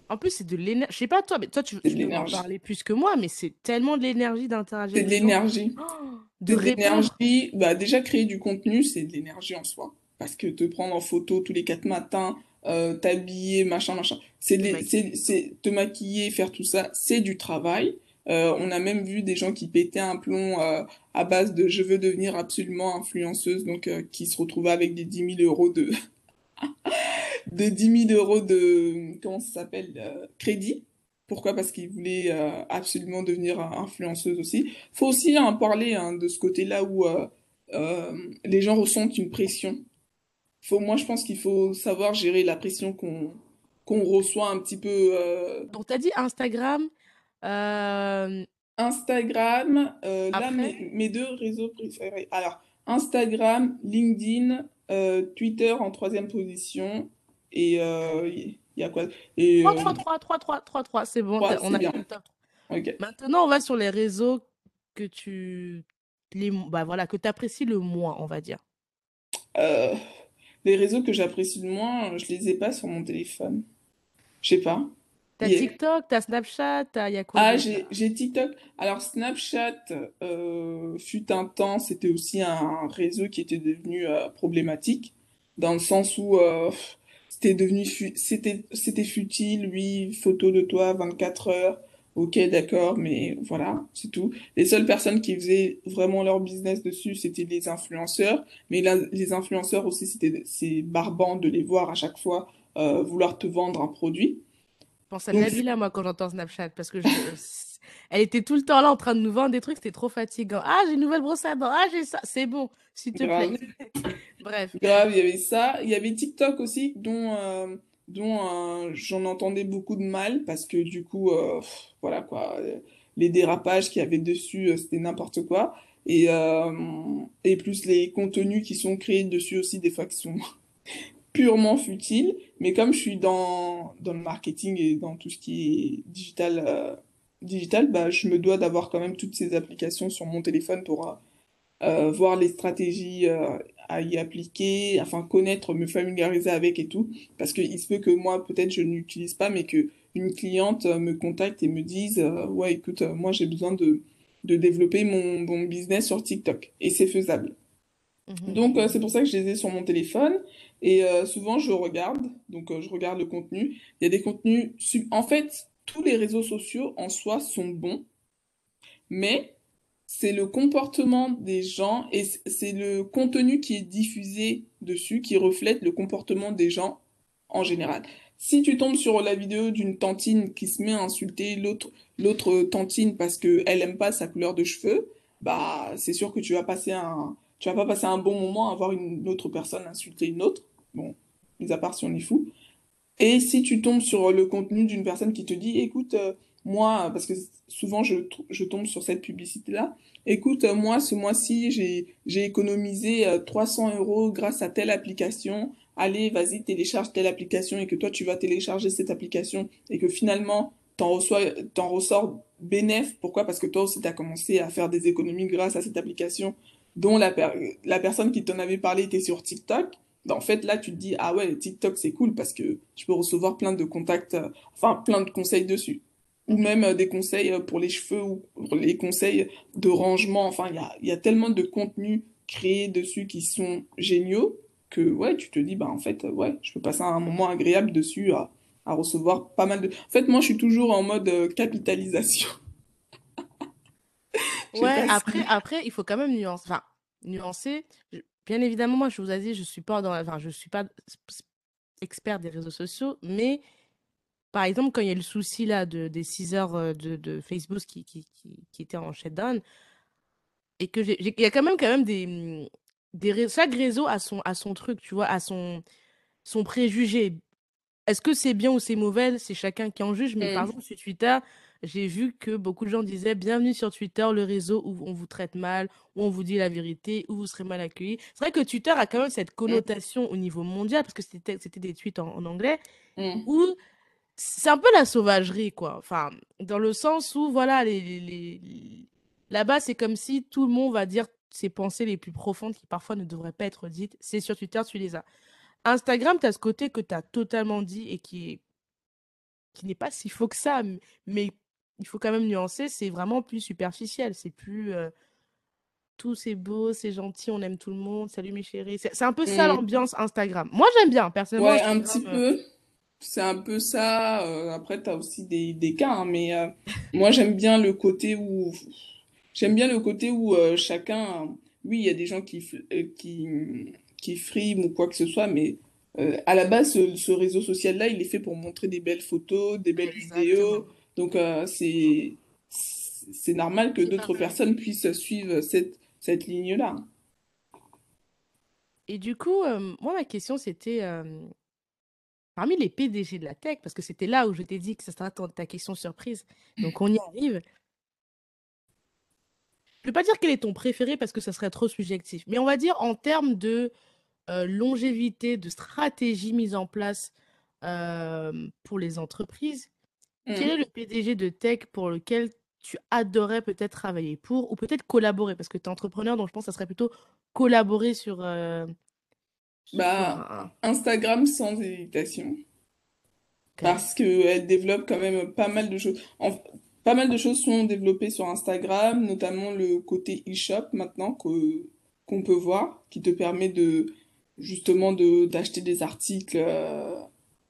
En plus, c'est de l'énergie. Je sais pas toi, mais toi, tu, tu peux parler plus que moi, mais c'est tellement de l'énergie d'interagir C'est de l'énergie. Oh, de l'énergie. Bah, déjà, créer du contenu, c'est de l'énergie en soi. Parce que te prendre en photo tous les quatre matins, euh, t'habiller, machin, machin, c'est Te maquiller. c'est, c'est te maquiller, faire tout ça, c'est du travail. Euh, on a même vu des gens qui pétaient un plomb euh, à base de je veux devenir absolument influenceuse, donc qui se retrouvaient avec des dix mille euros de, de dix mille euros de, comment ça s'appelle, euh, crédit. Pourquoi? Parce qu'ils voulaient euh, absolument devenir influenceuse aussi. Faut aussi en parler hein, de ce côté-là où euh, les gens ressentent une pression. Faut, moi, je pense qu'il faut savoir gérer la pression qu'on qu'on reçoit un petit peu. Donc, tu as dit Instagram. Instagram, euh, là, mes, mes deux réseaux préférés. Alors, Instagram, LinkedIn, euh, Twitter en troisième position. Et euh, il y a quoi? Et 3, euh, 3, 3, 3, 3, 3, 3, c'est bon, ouais, on a bien. fait le top. Ok. Maintenant, on va sur les réseaux que tu les, bah voilà, que apprécies le moins, on va dire. Euh, les réseaux que j'apprécie le moins, je les ai pas sur mon téléphone. Je sais pas. T'as Il y a- TikTok, t'as Snapchat, t'as, y a quoi Ah, j'ai TikTok. Alors Snapchat, euh, fut un temps, c'était aussi un réseau qui était devenu euh, problématique, dans le sens où euh, c'était devenu c'était c'était futile, oui, photo de toi 24 heures, ok, d'accord, mais voilà, c'est tout. Les seules personnes qui faisaient vraiment leur business dessus, c'était les influenceurs, mais là, les influenceurs aussi, c'était c'est barbant de les voir à chaque fois euh, vouloir te vendre un produit. Je pense à Donc Nabila, moi, quand j'entends Snapchat, parce que je... elle était tout le temps là en train de nous vendre des trucs, c'était trop fatigant. Ah, j'ai une nouvelle brosse à dents, ah, j'ai ça, c'est bon, s'il te plaît. Bref, il y avait ça. Il y avait TikTok aussi, dont, euh, dont euh, j'en entendais beaucoup de mal, parce que du coup, euh, voilà quoi, les dérapages qu'il y avait dessus, c'était n'importe quoi. Et, et plus les contenus qui sont créés dessus aussi, des fois, qui sont purement futiles. Mais comme je suis dans, dans le marketing et dans tout ce qui est digital, digital, bah, je me dois d'avoir quand même toutes ces applications sur mon téléphone pour, euh, voir les stratégies euh, à y appliquer, enfin connaître, me familiariser avec et tout, parce que il se peut que moi peut-être je n'utilise pas, mais que une cliente euh, me contacte et me dise euh, ouais écoute euh, moi j'ai besoin de de développer mon, mon business sur TikTok et c'est faisable. Mhm. Donc euh, c'est pour ça que je les ai sur mon téléphone et euh, souvent je regarde, donc je regarde le contenu. Il y a des contenus, sub- en fait tous les réseaux sociaux en soi sont bons, mais c'est le comportement des gens et c'est le contenu qui est diffusé dessus qui reflète le comportement des gens en général. Si tu tombes sur la vidéo d'une tantine qui se met à insulter l'autre l'autre tantine parce que elle aime pas sa couleur de cheveux, bah c'est sûr que tu vas passer un tu vas pas passer un bon moment à voir une autre personne insulter une autre. Bon, mis à part si on est fou. Et si tu tombes sur le contenu d'une personne qui te dit, écoute, euh, moi, parce que souvent je, je tombe sur cette publicité-là, écoute, euh, moi, ce mois-ci, j'ai, économisé euh, 300 euros grâce à telle application. Allez, vas-y, télécharge telle application et que toi, tu vas télécharger cette application et que finalement, t'en ressors bénéf. Pourquoi? Parce que toi aussi, tu as commencé à faire des économies grâce à cette application dont la, la personne qui t'en avait parlé était sur TikTok. Ben, en fait, là, tu te dis, ah ouais, TikTok, c'est cool parce que tu peux recevoir plein de contacts, euh, enfin, plein de conseils dessus. Ou même euh, des conseils euh, pour les cheveux ou pour les conseils de rangement. Enfin, il y a, y a tellement de contenus créés dessus qui sont géniaux que, ouais, tu te dis, bah, en fait, ouais, je peux passer un moment agréable dessus à, à recevoir pas mal de... En fait, moi, je suis toujours en mode euh, capitalisation. Ouais, après, si... après, il faut quand même nuancer. Enfin, nuancer. Bien évidemment, moi, je vous ai dit, je suis pas dans la- enfin, je suis pas expert des réseaux sociaux, mais par exemple, quand il y a le souci là de, des 6 heures euh, de, de Facebook qui, qui, qui, qui était en shutdown, et que il y a quand même, quand même des, des ré- chaque réseau a son, a son truc, tu vois, a son, son préjugé. Est-ce que c'est bien ou c'est mauvais? C'est chacun qui en juge, mais par Mm. exemple, sur Twitter, j'ai vu que beaucoup de gens disaient bienvenue sur Twitter, le réseau où on vous traite mal, où on vous dit la vérité, où vous serez mal accueilli. C'est vrai que Twitter a quand même cette connotation au niveau mondial, parce que c'était des tweets en, anglais, mm. où c'est un peu la sauvagerie, quoi. Enfin, dans le sens où, voilà, les, les, là-bas, c'est comme si tout le monde va dire ses pensées les plus profondes qui parfois ne devraient pas être dites. C'est sur Twitter, tu les as. Instagram, tu as ce côté que tu as totalement dit et qui est qui n'est pas si faux que ça, mais il faut quand même nuancer, c'est vraiment plus superficiel, c'est plus euh, tout c'est beau, c'est gentil, on aime tout le monde, salut mes chéris. C'est un peu ça mmh. l'ambiance Instagram. Moi j'aime bien, personnellement. Ouais, un petit peu. Euh, c'est un peu ça. Euh, après, tu as aussi des, des cas, hein, mais moi j'aime bien le côté où. J'aime bien le côté où chacun. Oui, il y a des gens qui, qui, qui friment ou quoi que ce soit, mais à la base, ce, réseau social-là, il est fait pour montrer des belles photos, des belles vidéos. Donc, euh, c'est c'est normal que d'autres personnes puissent suivre cette, cette ligne-là. Et du coup, euh, moi, ma question, c'était euh, parmi les PDG de la tech, parce que c'était là où je t'ai dit que ça sera ta question surprise. Donc, on y arrive. Je ne vais pas dire quel est ton préféré parce que ça serait trop subjectif, mais on va dire en termes de longévité, de stratégie mise en place pour les entreprises, quel mmh. est le PDG de tech pour lequel tu adorais peut-être travailler pour ou peut-être collaborer? Parce que tu es entrepreneur donc je pense que ça serait plutôt collaborer sur, euh, bah, Instagram sans hésitation. Parce qu'elle développe quand même pas mal de choses. Pas mal de choses sont développées sur Instagram notamment le côté e-shop maintenant que qu'on peut voir qui te permet de justement de d'acheter des articles euh,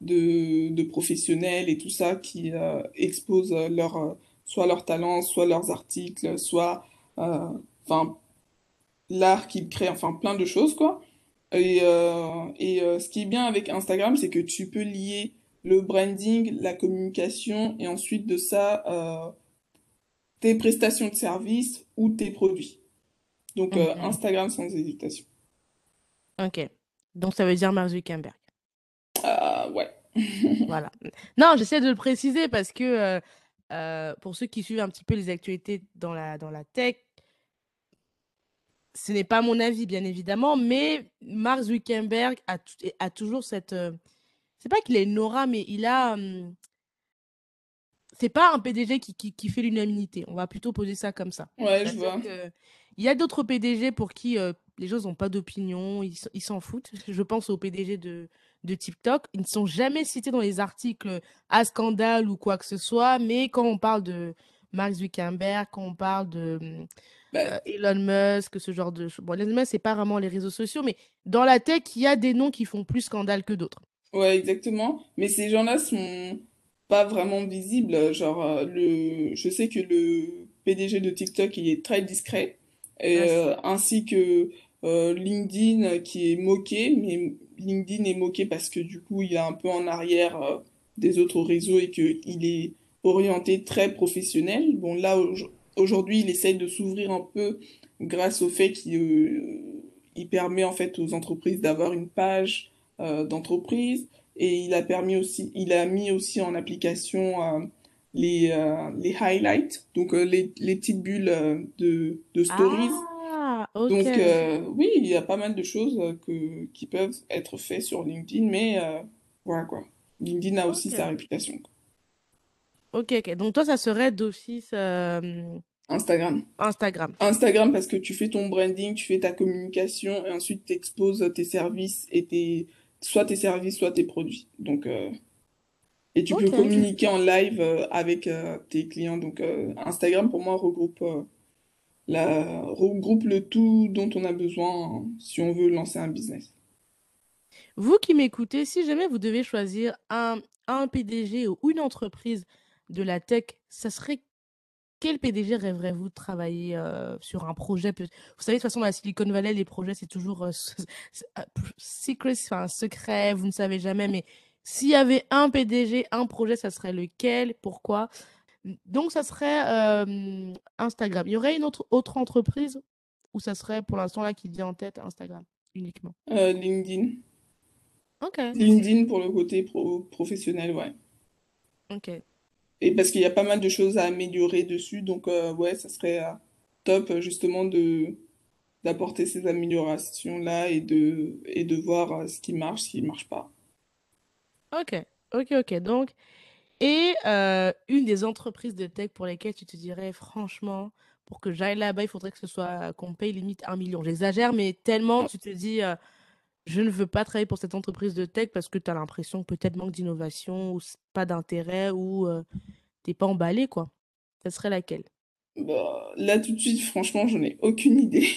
de, de professionnels et tout ça qui euh, exposent leur, euh, soit leurs talents, soit leurs articles, soit euh, enfin l'art qu'ils créent, enfin plein de choses quoi. Et, et ce qui est bien avec Instagram, c'est que tu peux lier le branding, la communication et ensuite de ça tes prestations de services ou tes produits. Donc Instagram sans hésitation. Ok. Donc ça veut dire Mark Zuckerberg. Euh, ouais. voilà. Non, j'essaie de le préciser parce que euh, euh, pour ceux qui suivent un petit peu les actualités dans la, dans la tech, ce n'est pas mon avis, bien évidemment, mais Mark Zuckerberg a, a toujours cette. c'est pas qu'il est une aura, mais il a. Hum, c'est pas un PDG qui, qui, qui fait l'unanimité. On va plutôt poser ça comme ça. Ouais, je vois. Il y a d'autres PDG pour qui les gens n'ont pas d'opinion, ils s'en foutent. Je pense au PDG de, de TikTok. Ils ne sont jamais cités dans les articles à scandale ou quoi que ce soit, mais quand on parle de Mark Zuckerberg, quand on parle de bah euh, Elon Musk, ce genre de choses. Bon, Elon Musk, c'est pas vraiment les réseaux sociaux, mais dans la tech, il y a des noms qui font plus scandale que d'autres. Ouais, exactement. Mais ces gens-là sont pas vraiment visibles. Genre, euh, le... je sais que le PDG de TikTok, il est très discret. Et, euh, ainsi que LinkedIn qui est moqué, mais LinkedIn est moqué parce que du coup, il est un peu en arrière euh, des autres réseaux et qu'il est orienté très professionnel. Bon, là, aujourd'hui, il essaye de s'ouvrir un peu grâce au fait qu'il euh, permet en fait aux entreprises d'avoir une page euh, d'entreprise et il a permis aussi, il a mis aussi en application les, les highlights, donc les, les, petites bulles de, de stories. Ah donc, euh, oui, il y a pas mal de choses euh, que, qui peuvent être faites sur LinkedIn, mais euh, voilà quoi. LinkedIn a aussi sa réputation. Ok, ok. Donc, toi, ça serait d'office. Instagram. Instagram. Instagram parce que tu fais ton branding, tu fais ta communication et ensuite tu exposes tes services et tes soit tes services, soit tes produits. Donc et tu peux communiquer en live avec tes clients. Donc Instagram pour moi regroupe la, regroupe le tout dont on a besoin si on veut lancer un business. Vous qui m'écoutez, si jamais vous devez choisir un, un PDG ou une entreprise de la tech, ça serait quel PDG rêverez-vous de travailler euh, sur un projet? Vous savez, de toute façon, dans la Silicon Valley, les projets, c'est toujours euh, euh, secret, enfin, secret, vous ne savez jamais. Mais s'il y avait un PDG, un projet, ça serait lequel? Pourquoi? Donc, ça serait Instagram. Il y aurait une autre, autre entreprise? Ou ça serait pour l'instant là qui vient en tête Instagram uniquement? LinkedIn. Ok. LinkedIn pour le côté pro professionnel, ouais. Ok. Et parce qu'il y a pas mal de choses à améliorer dessus. Donc, euh, ouais, ça serait euh, top, euh, justement, de d'apporter ces améliorations-là et de, et de voir euh, ce qui marche, ce qui ne marche pas. Ok, ok, ok. Donc, et euh, une des entreprises de tech pour lesquelles tu te dirais, franchement, pour que j'aille là-bas, il faudrait que ce soit qu'on paye limite un million. J'exagère, mais tellement tu te dis, euh, je ne veux pas travailler pour cette entreprise de tech parce que tu as l'impression que peut-être manque d'innovation ou pas d'intérêt ou euh, t'es pas emballé, quoi. Ça serait laquelle? Bah, là, tout de suite, franchement, j'en ai aucune idée.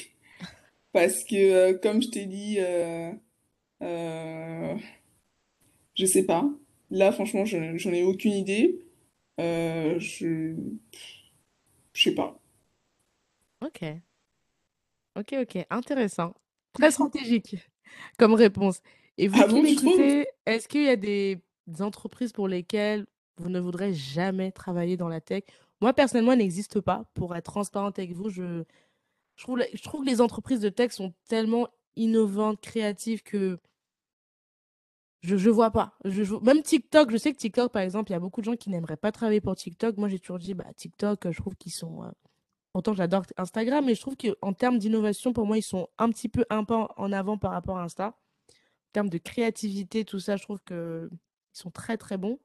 Parce que, euh, comme je t'ai dit, euh, euh, je sais pas. Là, franchement, je- j'en ai aucune idée. Je, je sais pas. Ok, ok, ok. Intéressant. Très stratégique comme réponse. Et vous Ah qui bon, est-ce qu'il y a des des entreprises pour lesquelles vous ne voudrez jamais travailler dans la tech? Moi, personnellement, elles n'existe pas. Pour être transparente avec vous, je, je trouve, je trouve que les entreprises de tech sont tellement innovantes, créatives que je ne vois pas. Je, je- même TikTok, je sais que TikTok, par exemple, il y a beaucoup de gens qui n'aimeraient pas travailler pour TikTok. Moi, j'ai toujours dit, bah, TikTok, je trouve qu'ils sont... euh, Pourtant, j'adore Instagram, mais je trouve qu'en termes d'innovation, pour moi, ils sont un petit peu un pas en avant par rapport à Insta. En termes de créativité, tout ça, je trouve qu'ils sont très, très bons.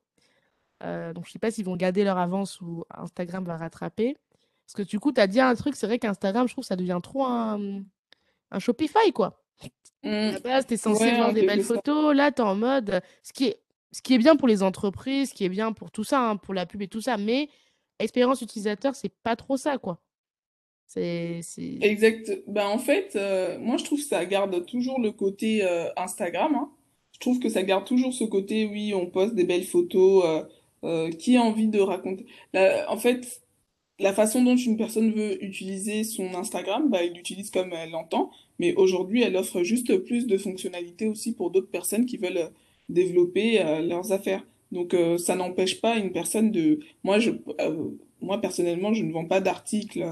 Euh, donc, je sais pas s'ils vont garder leur avance ou Instagram va rattraper. Parce que du coup, tu as dit un truc, c'est vrai qu'Instagram, je trouve que ça devient trop un, un Shopify, quoi. À Hmm, la base, tu es censé ouais, voir des belles photos. Là, tu es en mode. Ce qui est, ce qui est bien pour les entreprises, ce qui est bien pour tout ça, hein, pour la pub et tout ça. Mais expérience utilisateur, c'est pas trop ça, quoi. Exact. Ben, en fait, euh, moi, je trouve que ça garde toujours le côté euh, Instagram. hein. Je trouve que ça garde toujours ce côté, oui, on poste des belles photos. euh, qui a envie de raconter? En fait, la façon dont une personne veut utiliser son Instagram, bah, il l'utilise comme elle l'entend, mais aujourd'hui, elle offre juste plus de fonctionnalités aussi pour d'autres personnes qui veulent développer leurs affaires. Donc, ça n'empêche pas une personne de... Moi, je, moi personnellement, je ne vends pas d'articles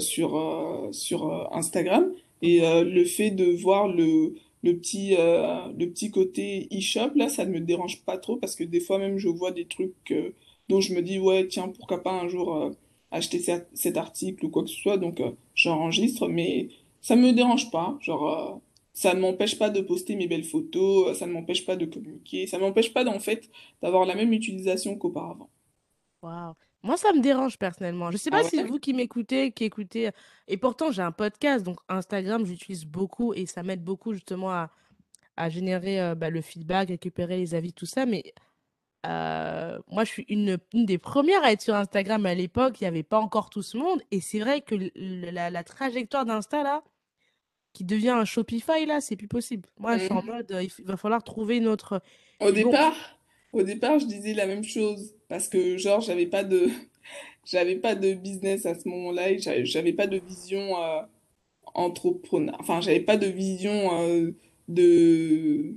sur, euh, sur euh, Instagram, et euh, le fait de voir le, le petit, euh, le petit côté e-shop, là, ça ne me dérange pas trop, parce que des fois même, je vois des trucs euh, dont je me dis, ouais, tiens, pourquoi pas un jour... euh, acheter cet article ou quoi que ce soit, donc euh, j'enregistre, mais ça me dérange pas. Genre, euh, ça ne m'empêche pas de poster mes belles photos, euh, ça ne m'empêche pas de communiquer, ça ne m'empêche pas d'en fait d'avoir la même utilisation qu'auparavant. Waouh. Moi, ça me dérange personnellement. Je sais Ah pas si ouais? vous qui m'écoutez, qui écoutez, et pourtant j'ai un podcast, donc Instagram, j'utilise beaucoup et ça m'aide beaucoup justement à, à générer euh, bah, le feedback, récupérer les avis, tout ça. Mais euh, moi, je suis une, une des premières à être sur Instagram à l'époque. Il n'y avait pas encore tout ce monde. Et c'est vrai que le- la, la trajectoire d'Insta, là, qui devient un Shopify, là, c'est plus possible. Moi, je suis en Mhm. mode, euh, il va falloir trouver une autre. Au bon, départ, au départ, je disais la même chose parce que genre j'avais pas de j'avais pas de business à ce moment-là et j'avais pas de vision euh, entrepreneur. Enfin, j'avais pas de vision euh, de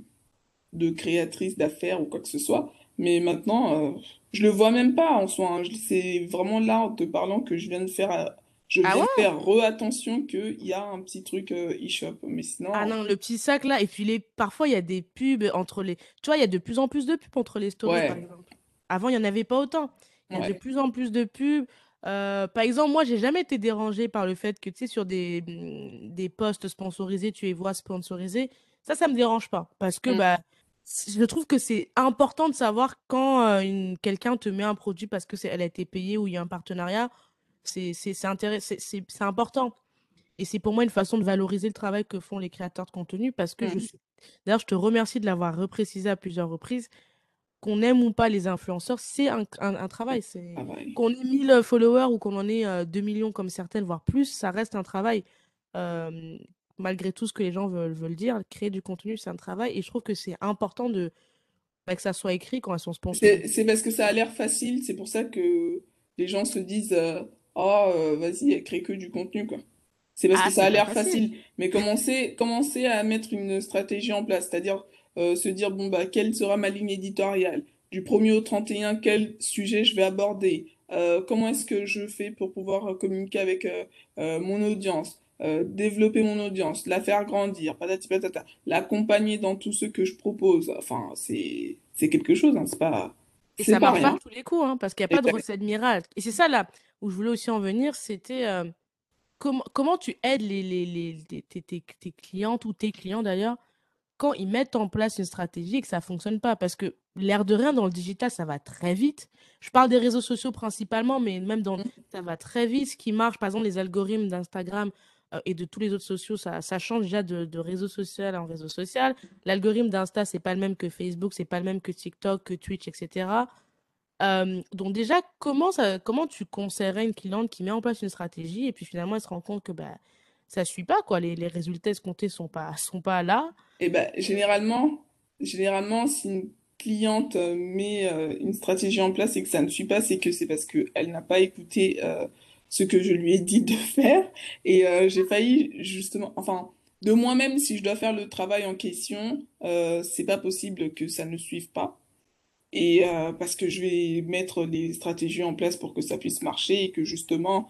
de créatrice d'affaires ou quoi que ce soit. Mais maintenant, euh, je le vois même pas en soi. hein. C'est vraiment là, en te parlant, que je viens de faire, euh, je ah viens ouais? faire re-attention qu'il y a un petit truc euh, e-shop. Mais Ah sinon, non, le petit sac là, et puis les... parfois il y a des pubs entre les... Tu vois, il y a de plus en plus de pubs entre les stories, par exemple. Avant, il n'y en avait pas autant. Il y a de plus en plus de pubs. Euh, par exemple, moi, j'ai jamais été dérangée par le fait que, tu sais, sur des, mm, des posts sponsorisés, tu les vois sponsorisés. Ça, ça me dérange pas. Parce que, Mm, bah, je trouve que c'est important de savoir quand euh, une... quelqu'un te met un produit parce que c'est... elle a été payée ou il y a un partenariat. C'est important. Et c'est pour moi une façon de valoriser le travail que font les créateurs de contenu parce que je suis... D'ailleurs, je te remercie de l'avoir reprécisé à plusieurs reprises. Qu'on aime ou pas les influenceurs, c'est un, un- un travail. C'est... Ah ouais. Qu'on ait 1000 followers ou qu'on en ait euh, 2 millions comme certaines, voire plus, ça reste un travail. Euh, malgré tout ce que les gens veulent, veulent dire, créer du contenu, c'est un travail. Et je trouve que c'est important de, bah, que ça soit écrit quand elles sont sponsorisées. c'est parce que ça a l'air facile, c'est pour ça que les gens se disent euh, Oh, euh, vas-y, elle crée que du contenu, quoi. C'est parce que Ah, ça c'est a l'air facile. Mais commencer, commencer à mettre une stratégie en place, c'est-à-dire euh, se dire, bon, bah, quelle sera ma ligne éditoriale? Du premier au 31 quel sujet je vais aborder? Euh, comment est-ce que je fais pour pouvoir communiquer avec mon audience? Développer mon audience, la faire grandir, patati patata, l'accompagner dans tout ce que je propose. Enfin, c'est, c'est quelque chose, hein, c'est pas... Et ça marche pas tous les coups, hein, parce qu'il n'y a pas de recette miracle. Et c'est ça là où je voulais aussi en venir, c'était euh, comment, comment tu aides les, les, les tes, tes, tes, clientes ou tes clients d'ailleurs quand ils mettent en place une stratégie et que ça fonctionne pas? Parce que l'air de rien, dans le digital, ça va très vite. Je parle des réseaux sociaux principalement, mais même dans, mmh. ça va très vite. Ce qui marche, par exemple, les algorithmes d'Instagram et de tous les autres sociaux, ça, change déjà de, réseau social en réseau social. L'algorithme d'Insta, c'est pas le même que Facebook, c'est pas le même que TikTok, que Twitch, etc. Euh, donc déjà, comment, ça, comment tu conseillerais une cliente qui met en place une stratégie et puis finalement elle se rend compte que bah, ça suit pas, quoi. Les, résultats escomptés sont pas, sont pas là. Et ben, généralement, généralement, si une cliente euh, met euh, une stratégie en place et que ça ne suit pas, c'est que c'est parce qu'elle n'a pas écouté euh, ce que je lui ai dit de faire. Et j'ai failli justement, enfin, de moi-même, si je dois faire le travail en question, c'est pas possible que ça ne suive pas. Et parce que je vais mettre des stratégies en place pour que ça puisse marcher et que justement,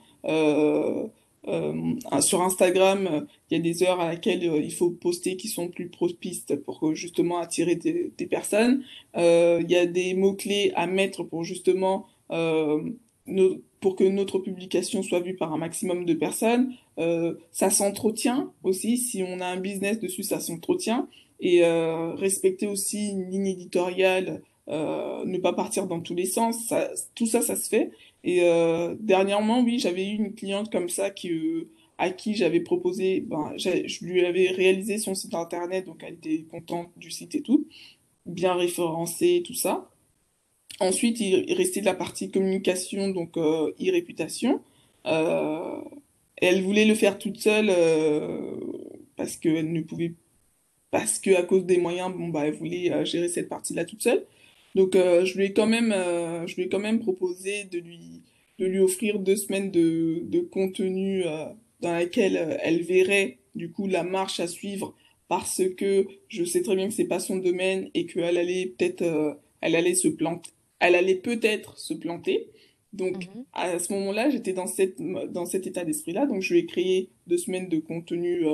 euh, sur Instagram, il y a des heures à laquelles euh, il faut poster qui sont plus propices pour justement attirer des, des personnes. Euh, il y a des mots-clés à mettre pour justement pour que notre publication soit vue par un maximum de personnes. ça s'entretient aussi, si on a un business dessus, ça s'entretient. Et respecter aussi une ligne éditoriale, ne pas partir dans tous les sens, ça, tout ça, ça se fait. Et euh, dernièrement, oui, j'avais eu une cliente comme ça qui, euh, à qui j'avais proposé, ben, je lui avais réalisé son site internet, donc elle était contente du site et tout, bien référencé, tout ça. Ensuite, il restait de la partie communication, donc euh, e-réputation. Euh, elle voulait le faire toute seule euh, parce qu'elle ne pouvait, parce que à cause des moyens, bon bah, elle voulait euh, gérer cette partie-là toute seule. Donc, je lui ai quand même, je lui ai quand même proposé de lui, de lui offrir deux semaines de, de contenu dans laquelle elle verrait du coup la marche à suivre parce que je sais très bien que c'est pas son domaine et qu'elle allait peut-être, elle allait se planter, elle allait peut-être se planter. Donc, mhm. à ce moment-là, j'étais dans cette, dans cet état d'esprit-là. Donc, je lui ai créé deux semaines de contenu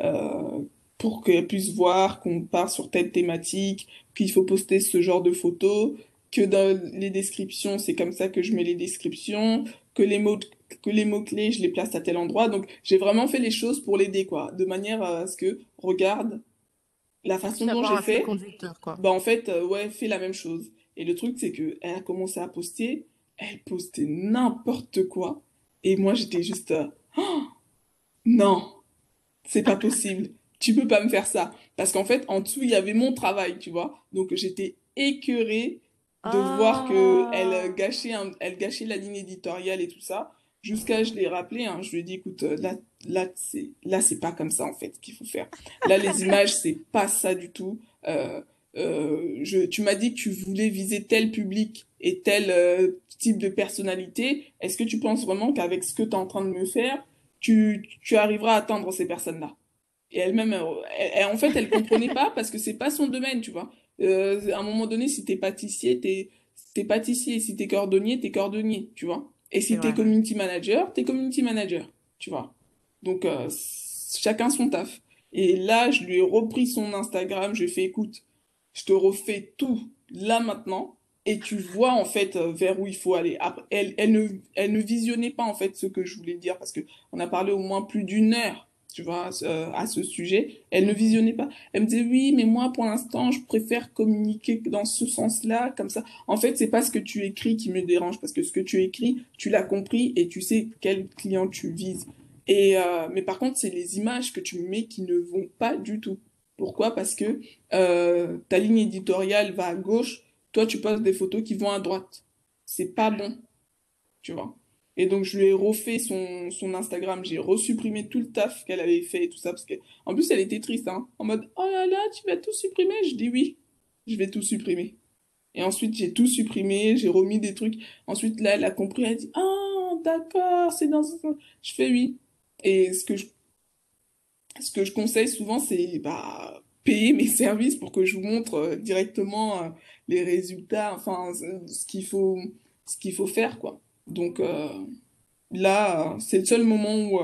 euh, pour qu'elle puisse voir qu'on part sur telle thématique, qu'il faut poster ce genre de photos, que dans les descriptions, c'est comme ça que je mets les descriptions, que les mots que les mots clés, je les place à tel endroit. Donc j'ai vraiment fait les choses pour l'aider quoi, de manière à ce que regarde la façon dont j'ai fait. Quoi. Bah en fait euh, ouais, fais la même chose. Et le truc c'est que elle a commencé à poster, elle postait n'importe quoi et moi j'étais juste euh, oh, non, c'est pas possible tu peux pas me faire ça. Parce qu'en fait, en dessous, il y avait mon travail, tu vois. Donc, j'étais écœurée de voir que elle ah. gâchait, elle gâchait la ligne éditoriale et tout ça. Jusqu'à, je l'ai rappelé, hein, je lui ai dit, écoute, euh, là, là, c'est, là, c'est pas comme ça, en fait, qu'il faut faire. Là, les images, c'est pas ça du tout. Euh, euh, je, tu m'as dit que tu voulais viser tel public et tel euh, type de personnalité. Est-ce que tu penses vraiment qu'avec ce que tu es en train de me faire, tu, tu arriveras à atteindre ces personnes-là? Et elle-même, elle, en fait, elle comprenait pas parce que c'est pas son domaine, tu vois. Euh, à un moment donné, si t'es pâtissier, t'es es pâtissier. Si t'es cordonnier, t'es cordonnier, tu vois. Et si t'es community manager, t'es community manager, tu vois. Donc, euh, chacun son taf. Et là, je lui ai repris son Instagram, je lui ai fait, écoute, je te refais tout là maintenant, et tu vois en fait euh, vers où il faut aller. Elle, ne, visionnait pas en fait ce que je voulais dire, parce que on a parlé au moins plus d'une heure tu vois, euh, à ce sujet. Elle ne visionnait pas. Elle me disait, oui, mais moi, pour l'instant, je préfère communiquer dans ce sens-là, comme ça. En fait, c'est pas ce que tu écris qui me dérange, parce que ce que tu écris, tu l'as compris et tu sais quel client tu vises. Et, euh, mais par contre, c'est les images que tu mets qui ne vont pas du tout. Pourquoi? Parce que euh, ta ligne éditoriale va à gauche, toi, tu poses des photos qui vont à droite. C'est pas bon, tu vois? Et donc, je lui ai refait son, Instagram. J'ai resupprimé tout le taf qu'elle avait fait et tout ça. Parce que, en plus, elle était triste, hein. En mode, oh là là, tu vas tout supprimer? Je dis oui, je vais tout supprimer. Et ensuite, j'ai tout supprimé, j'ai remis des trucs. Ensuite, là, elle a compris, elle a dit, ah, d'accord, c'est dans Je fais oui. Et ce que je, ce que je conseille souvent, c'est, bah, payer mes services pour que je vous montre euh, directement euh, les résultats, enfin, ce qu'il faut, ce qu'il faut faire, quoi. Donc euh, là, c'est le seul moment où,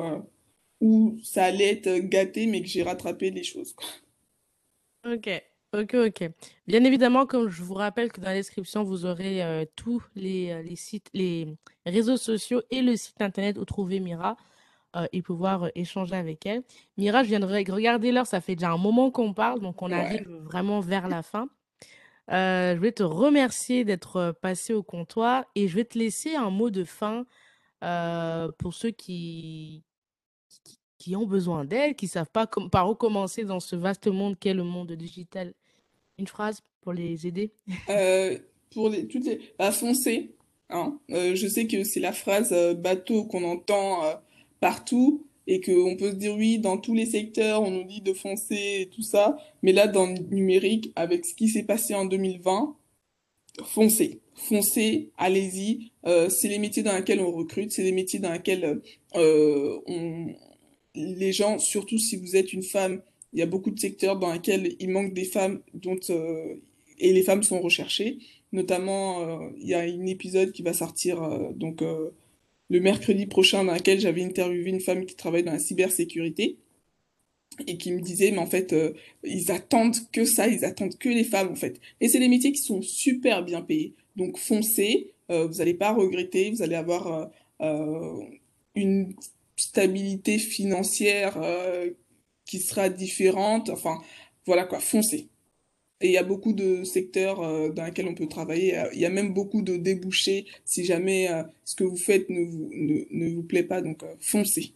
où ça allait être gâté, mais que j'ai rattrapé les choses. Ok. Ok, ok. Bien évidemment, comme je vous rappelle que dans la description, vous aurez tous les, les sites, les réseaux sociaux et le site internet où trouver Mira euh, et pouvoir euh, échanger avec elle. Mira, je viens de re- regarder l'heure, ça fait déjà un moment qu'on parle, donc on Ouais. arrive vraiment vers la fin. Euh, je vais te remercier d'être passé au comptoir et je vais te laisser un mot de fin euh, pour ceux qui, qui, qui ont besoin d'aide, qui ne savent pas com- par où commencer dans ce vaste monde qu'est le monde digital. Une phrase pour les aider? Euh, pour les, toutes les... Bah, foncez, hein. Je sais que c'est la phrase bateau qu'on entend partout et qu'on peut se dire oui, dans tous les secteurs, on nous dit de foncer et tout ça. Mais là, dans le numérique, avec ce qui s'est passé en 2020, foncez. Foncez, allez-y. Euh, c'est les métiers dans lesquels on recrute, c'est les métiers dans lesquels euh, les gens, surtout si vous êtes une femme, il y a beaucoup de secteurs dans lesquels il manque des femmes dont, euh, et les femmes sont recherchées. Notamment, euh, il y a un épisode qui va sortir euh, donc le mercredi prochain dans lequel j'avais interviewé une femme qui travaille dans la cybersécurité et qui me disait, mais en fait, euh, ils attendent que ça, ils attendent que les femmes, en fait. Et c'est des métiers qui sont super bien payés. Donc, foncez, euh, vous n'allez pas regretter, vous allez avoir euh, une stabilité financière qui sera différente. Enfin, voilà quoi, foncez. Et il y a beaucoup de secteurs euh, dans lesquels on peut travailler. Euh, Il y a même beaucoup de débouchés si jamais euh, ce que vous faites ne vous, ne, ne vous plaît pas. Donc, euh, foncez.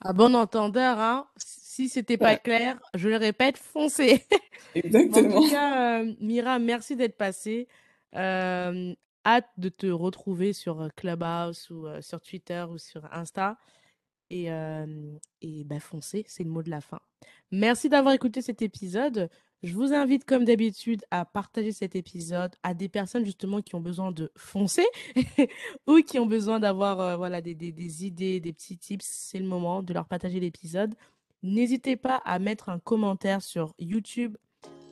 À bon entendeur, hein, si c'était pas Ouais, clair, je le répète, foncez. En tout exactement. cas, Mira, merci d'être passée. Hâte de te retrouver sur Clubhouse ou sur Twitter ou sur Insta. Et, et bah, c'est le mot de la fin. Merci d'avoir écouté cet épisode. Je vous invite, comme d'habitude, à partager cet épisode à des personnes justement qui ont besoin de foncer ou qui ont besoin d'avoir voilà, des, idées, des petits tips. C'est le moment de leur partager l'épisode. N'hésitez pas à mettre un commentaire sur YouTube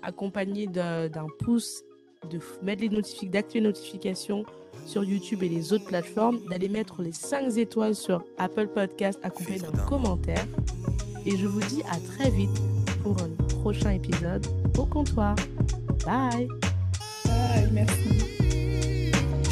accompagné d'un pouce, de mettre les notifications, d'activer les notifications sur YouTube et les autres plateformes, d'aller mettre les 5 étoiles sur Apple Podcast accompagné d'un commentaire. Et je vous dis à très vite pour un prochain épisode au comptoir. Bye Bye, merci.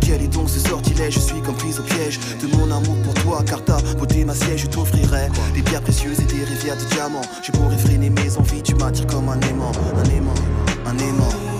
Quel est donc ce sortilège Je suis comme prise au piège de mon amour pour toi. Car ta beauté, ma siège, je t'offrirai des pierres précieuses et des rivières de diamants. Je pourrais freiner mes envies, tu m'attires comme un aimant, un aimant, un aimant.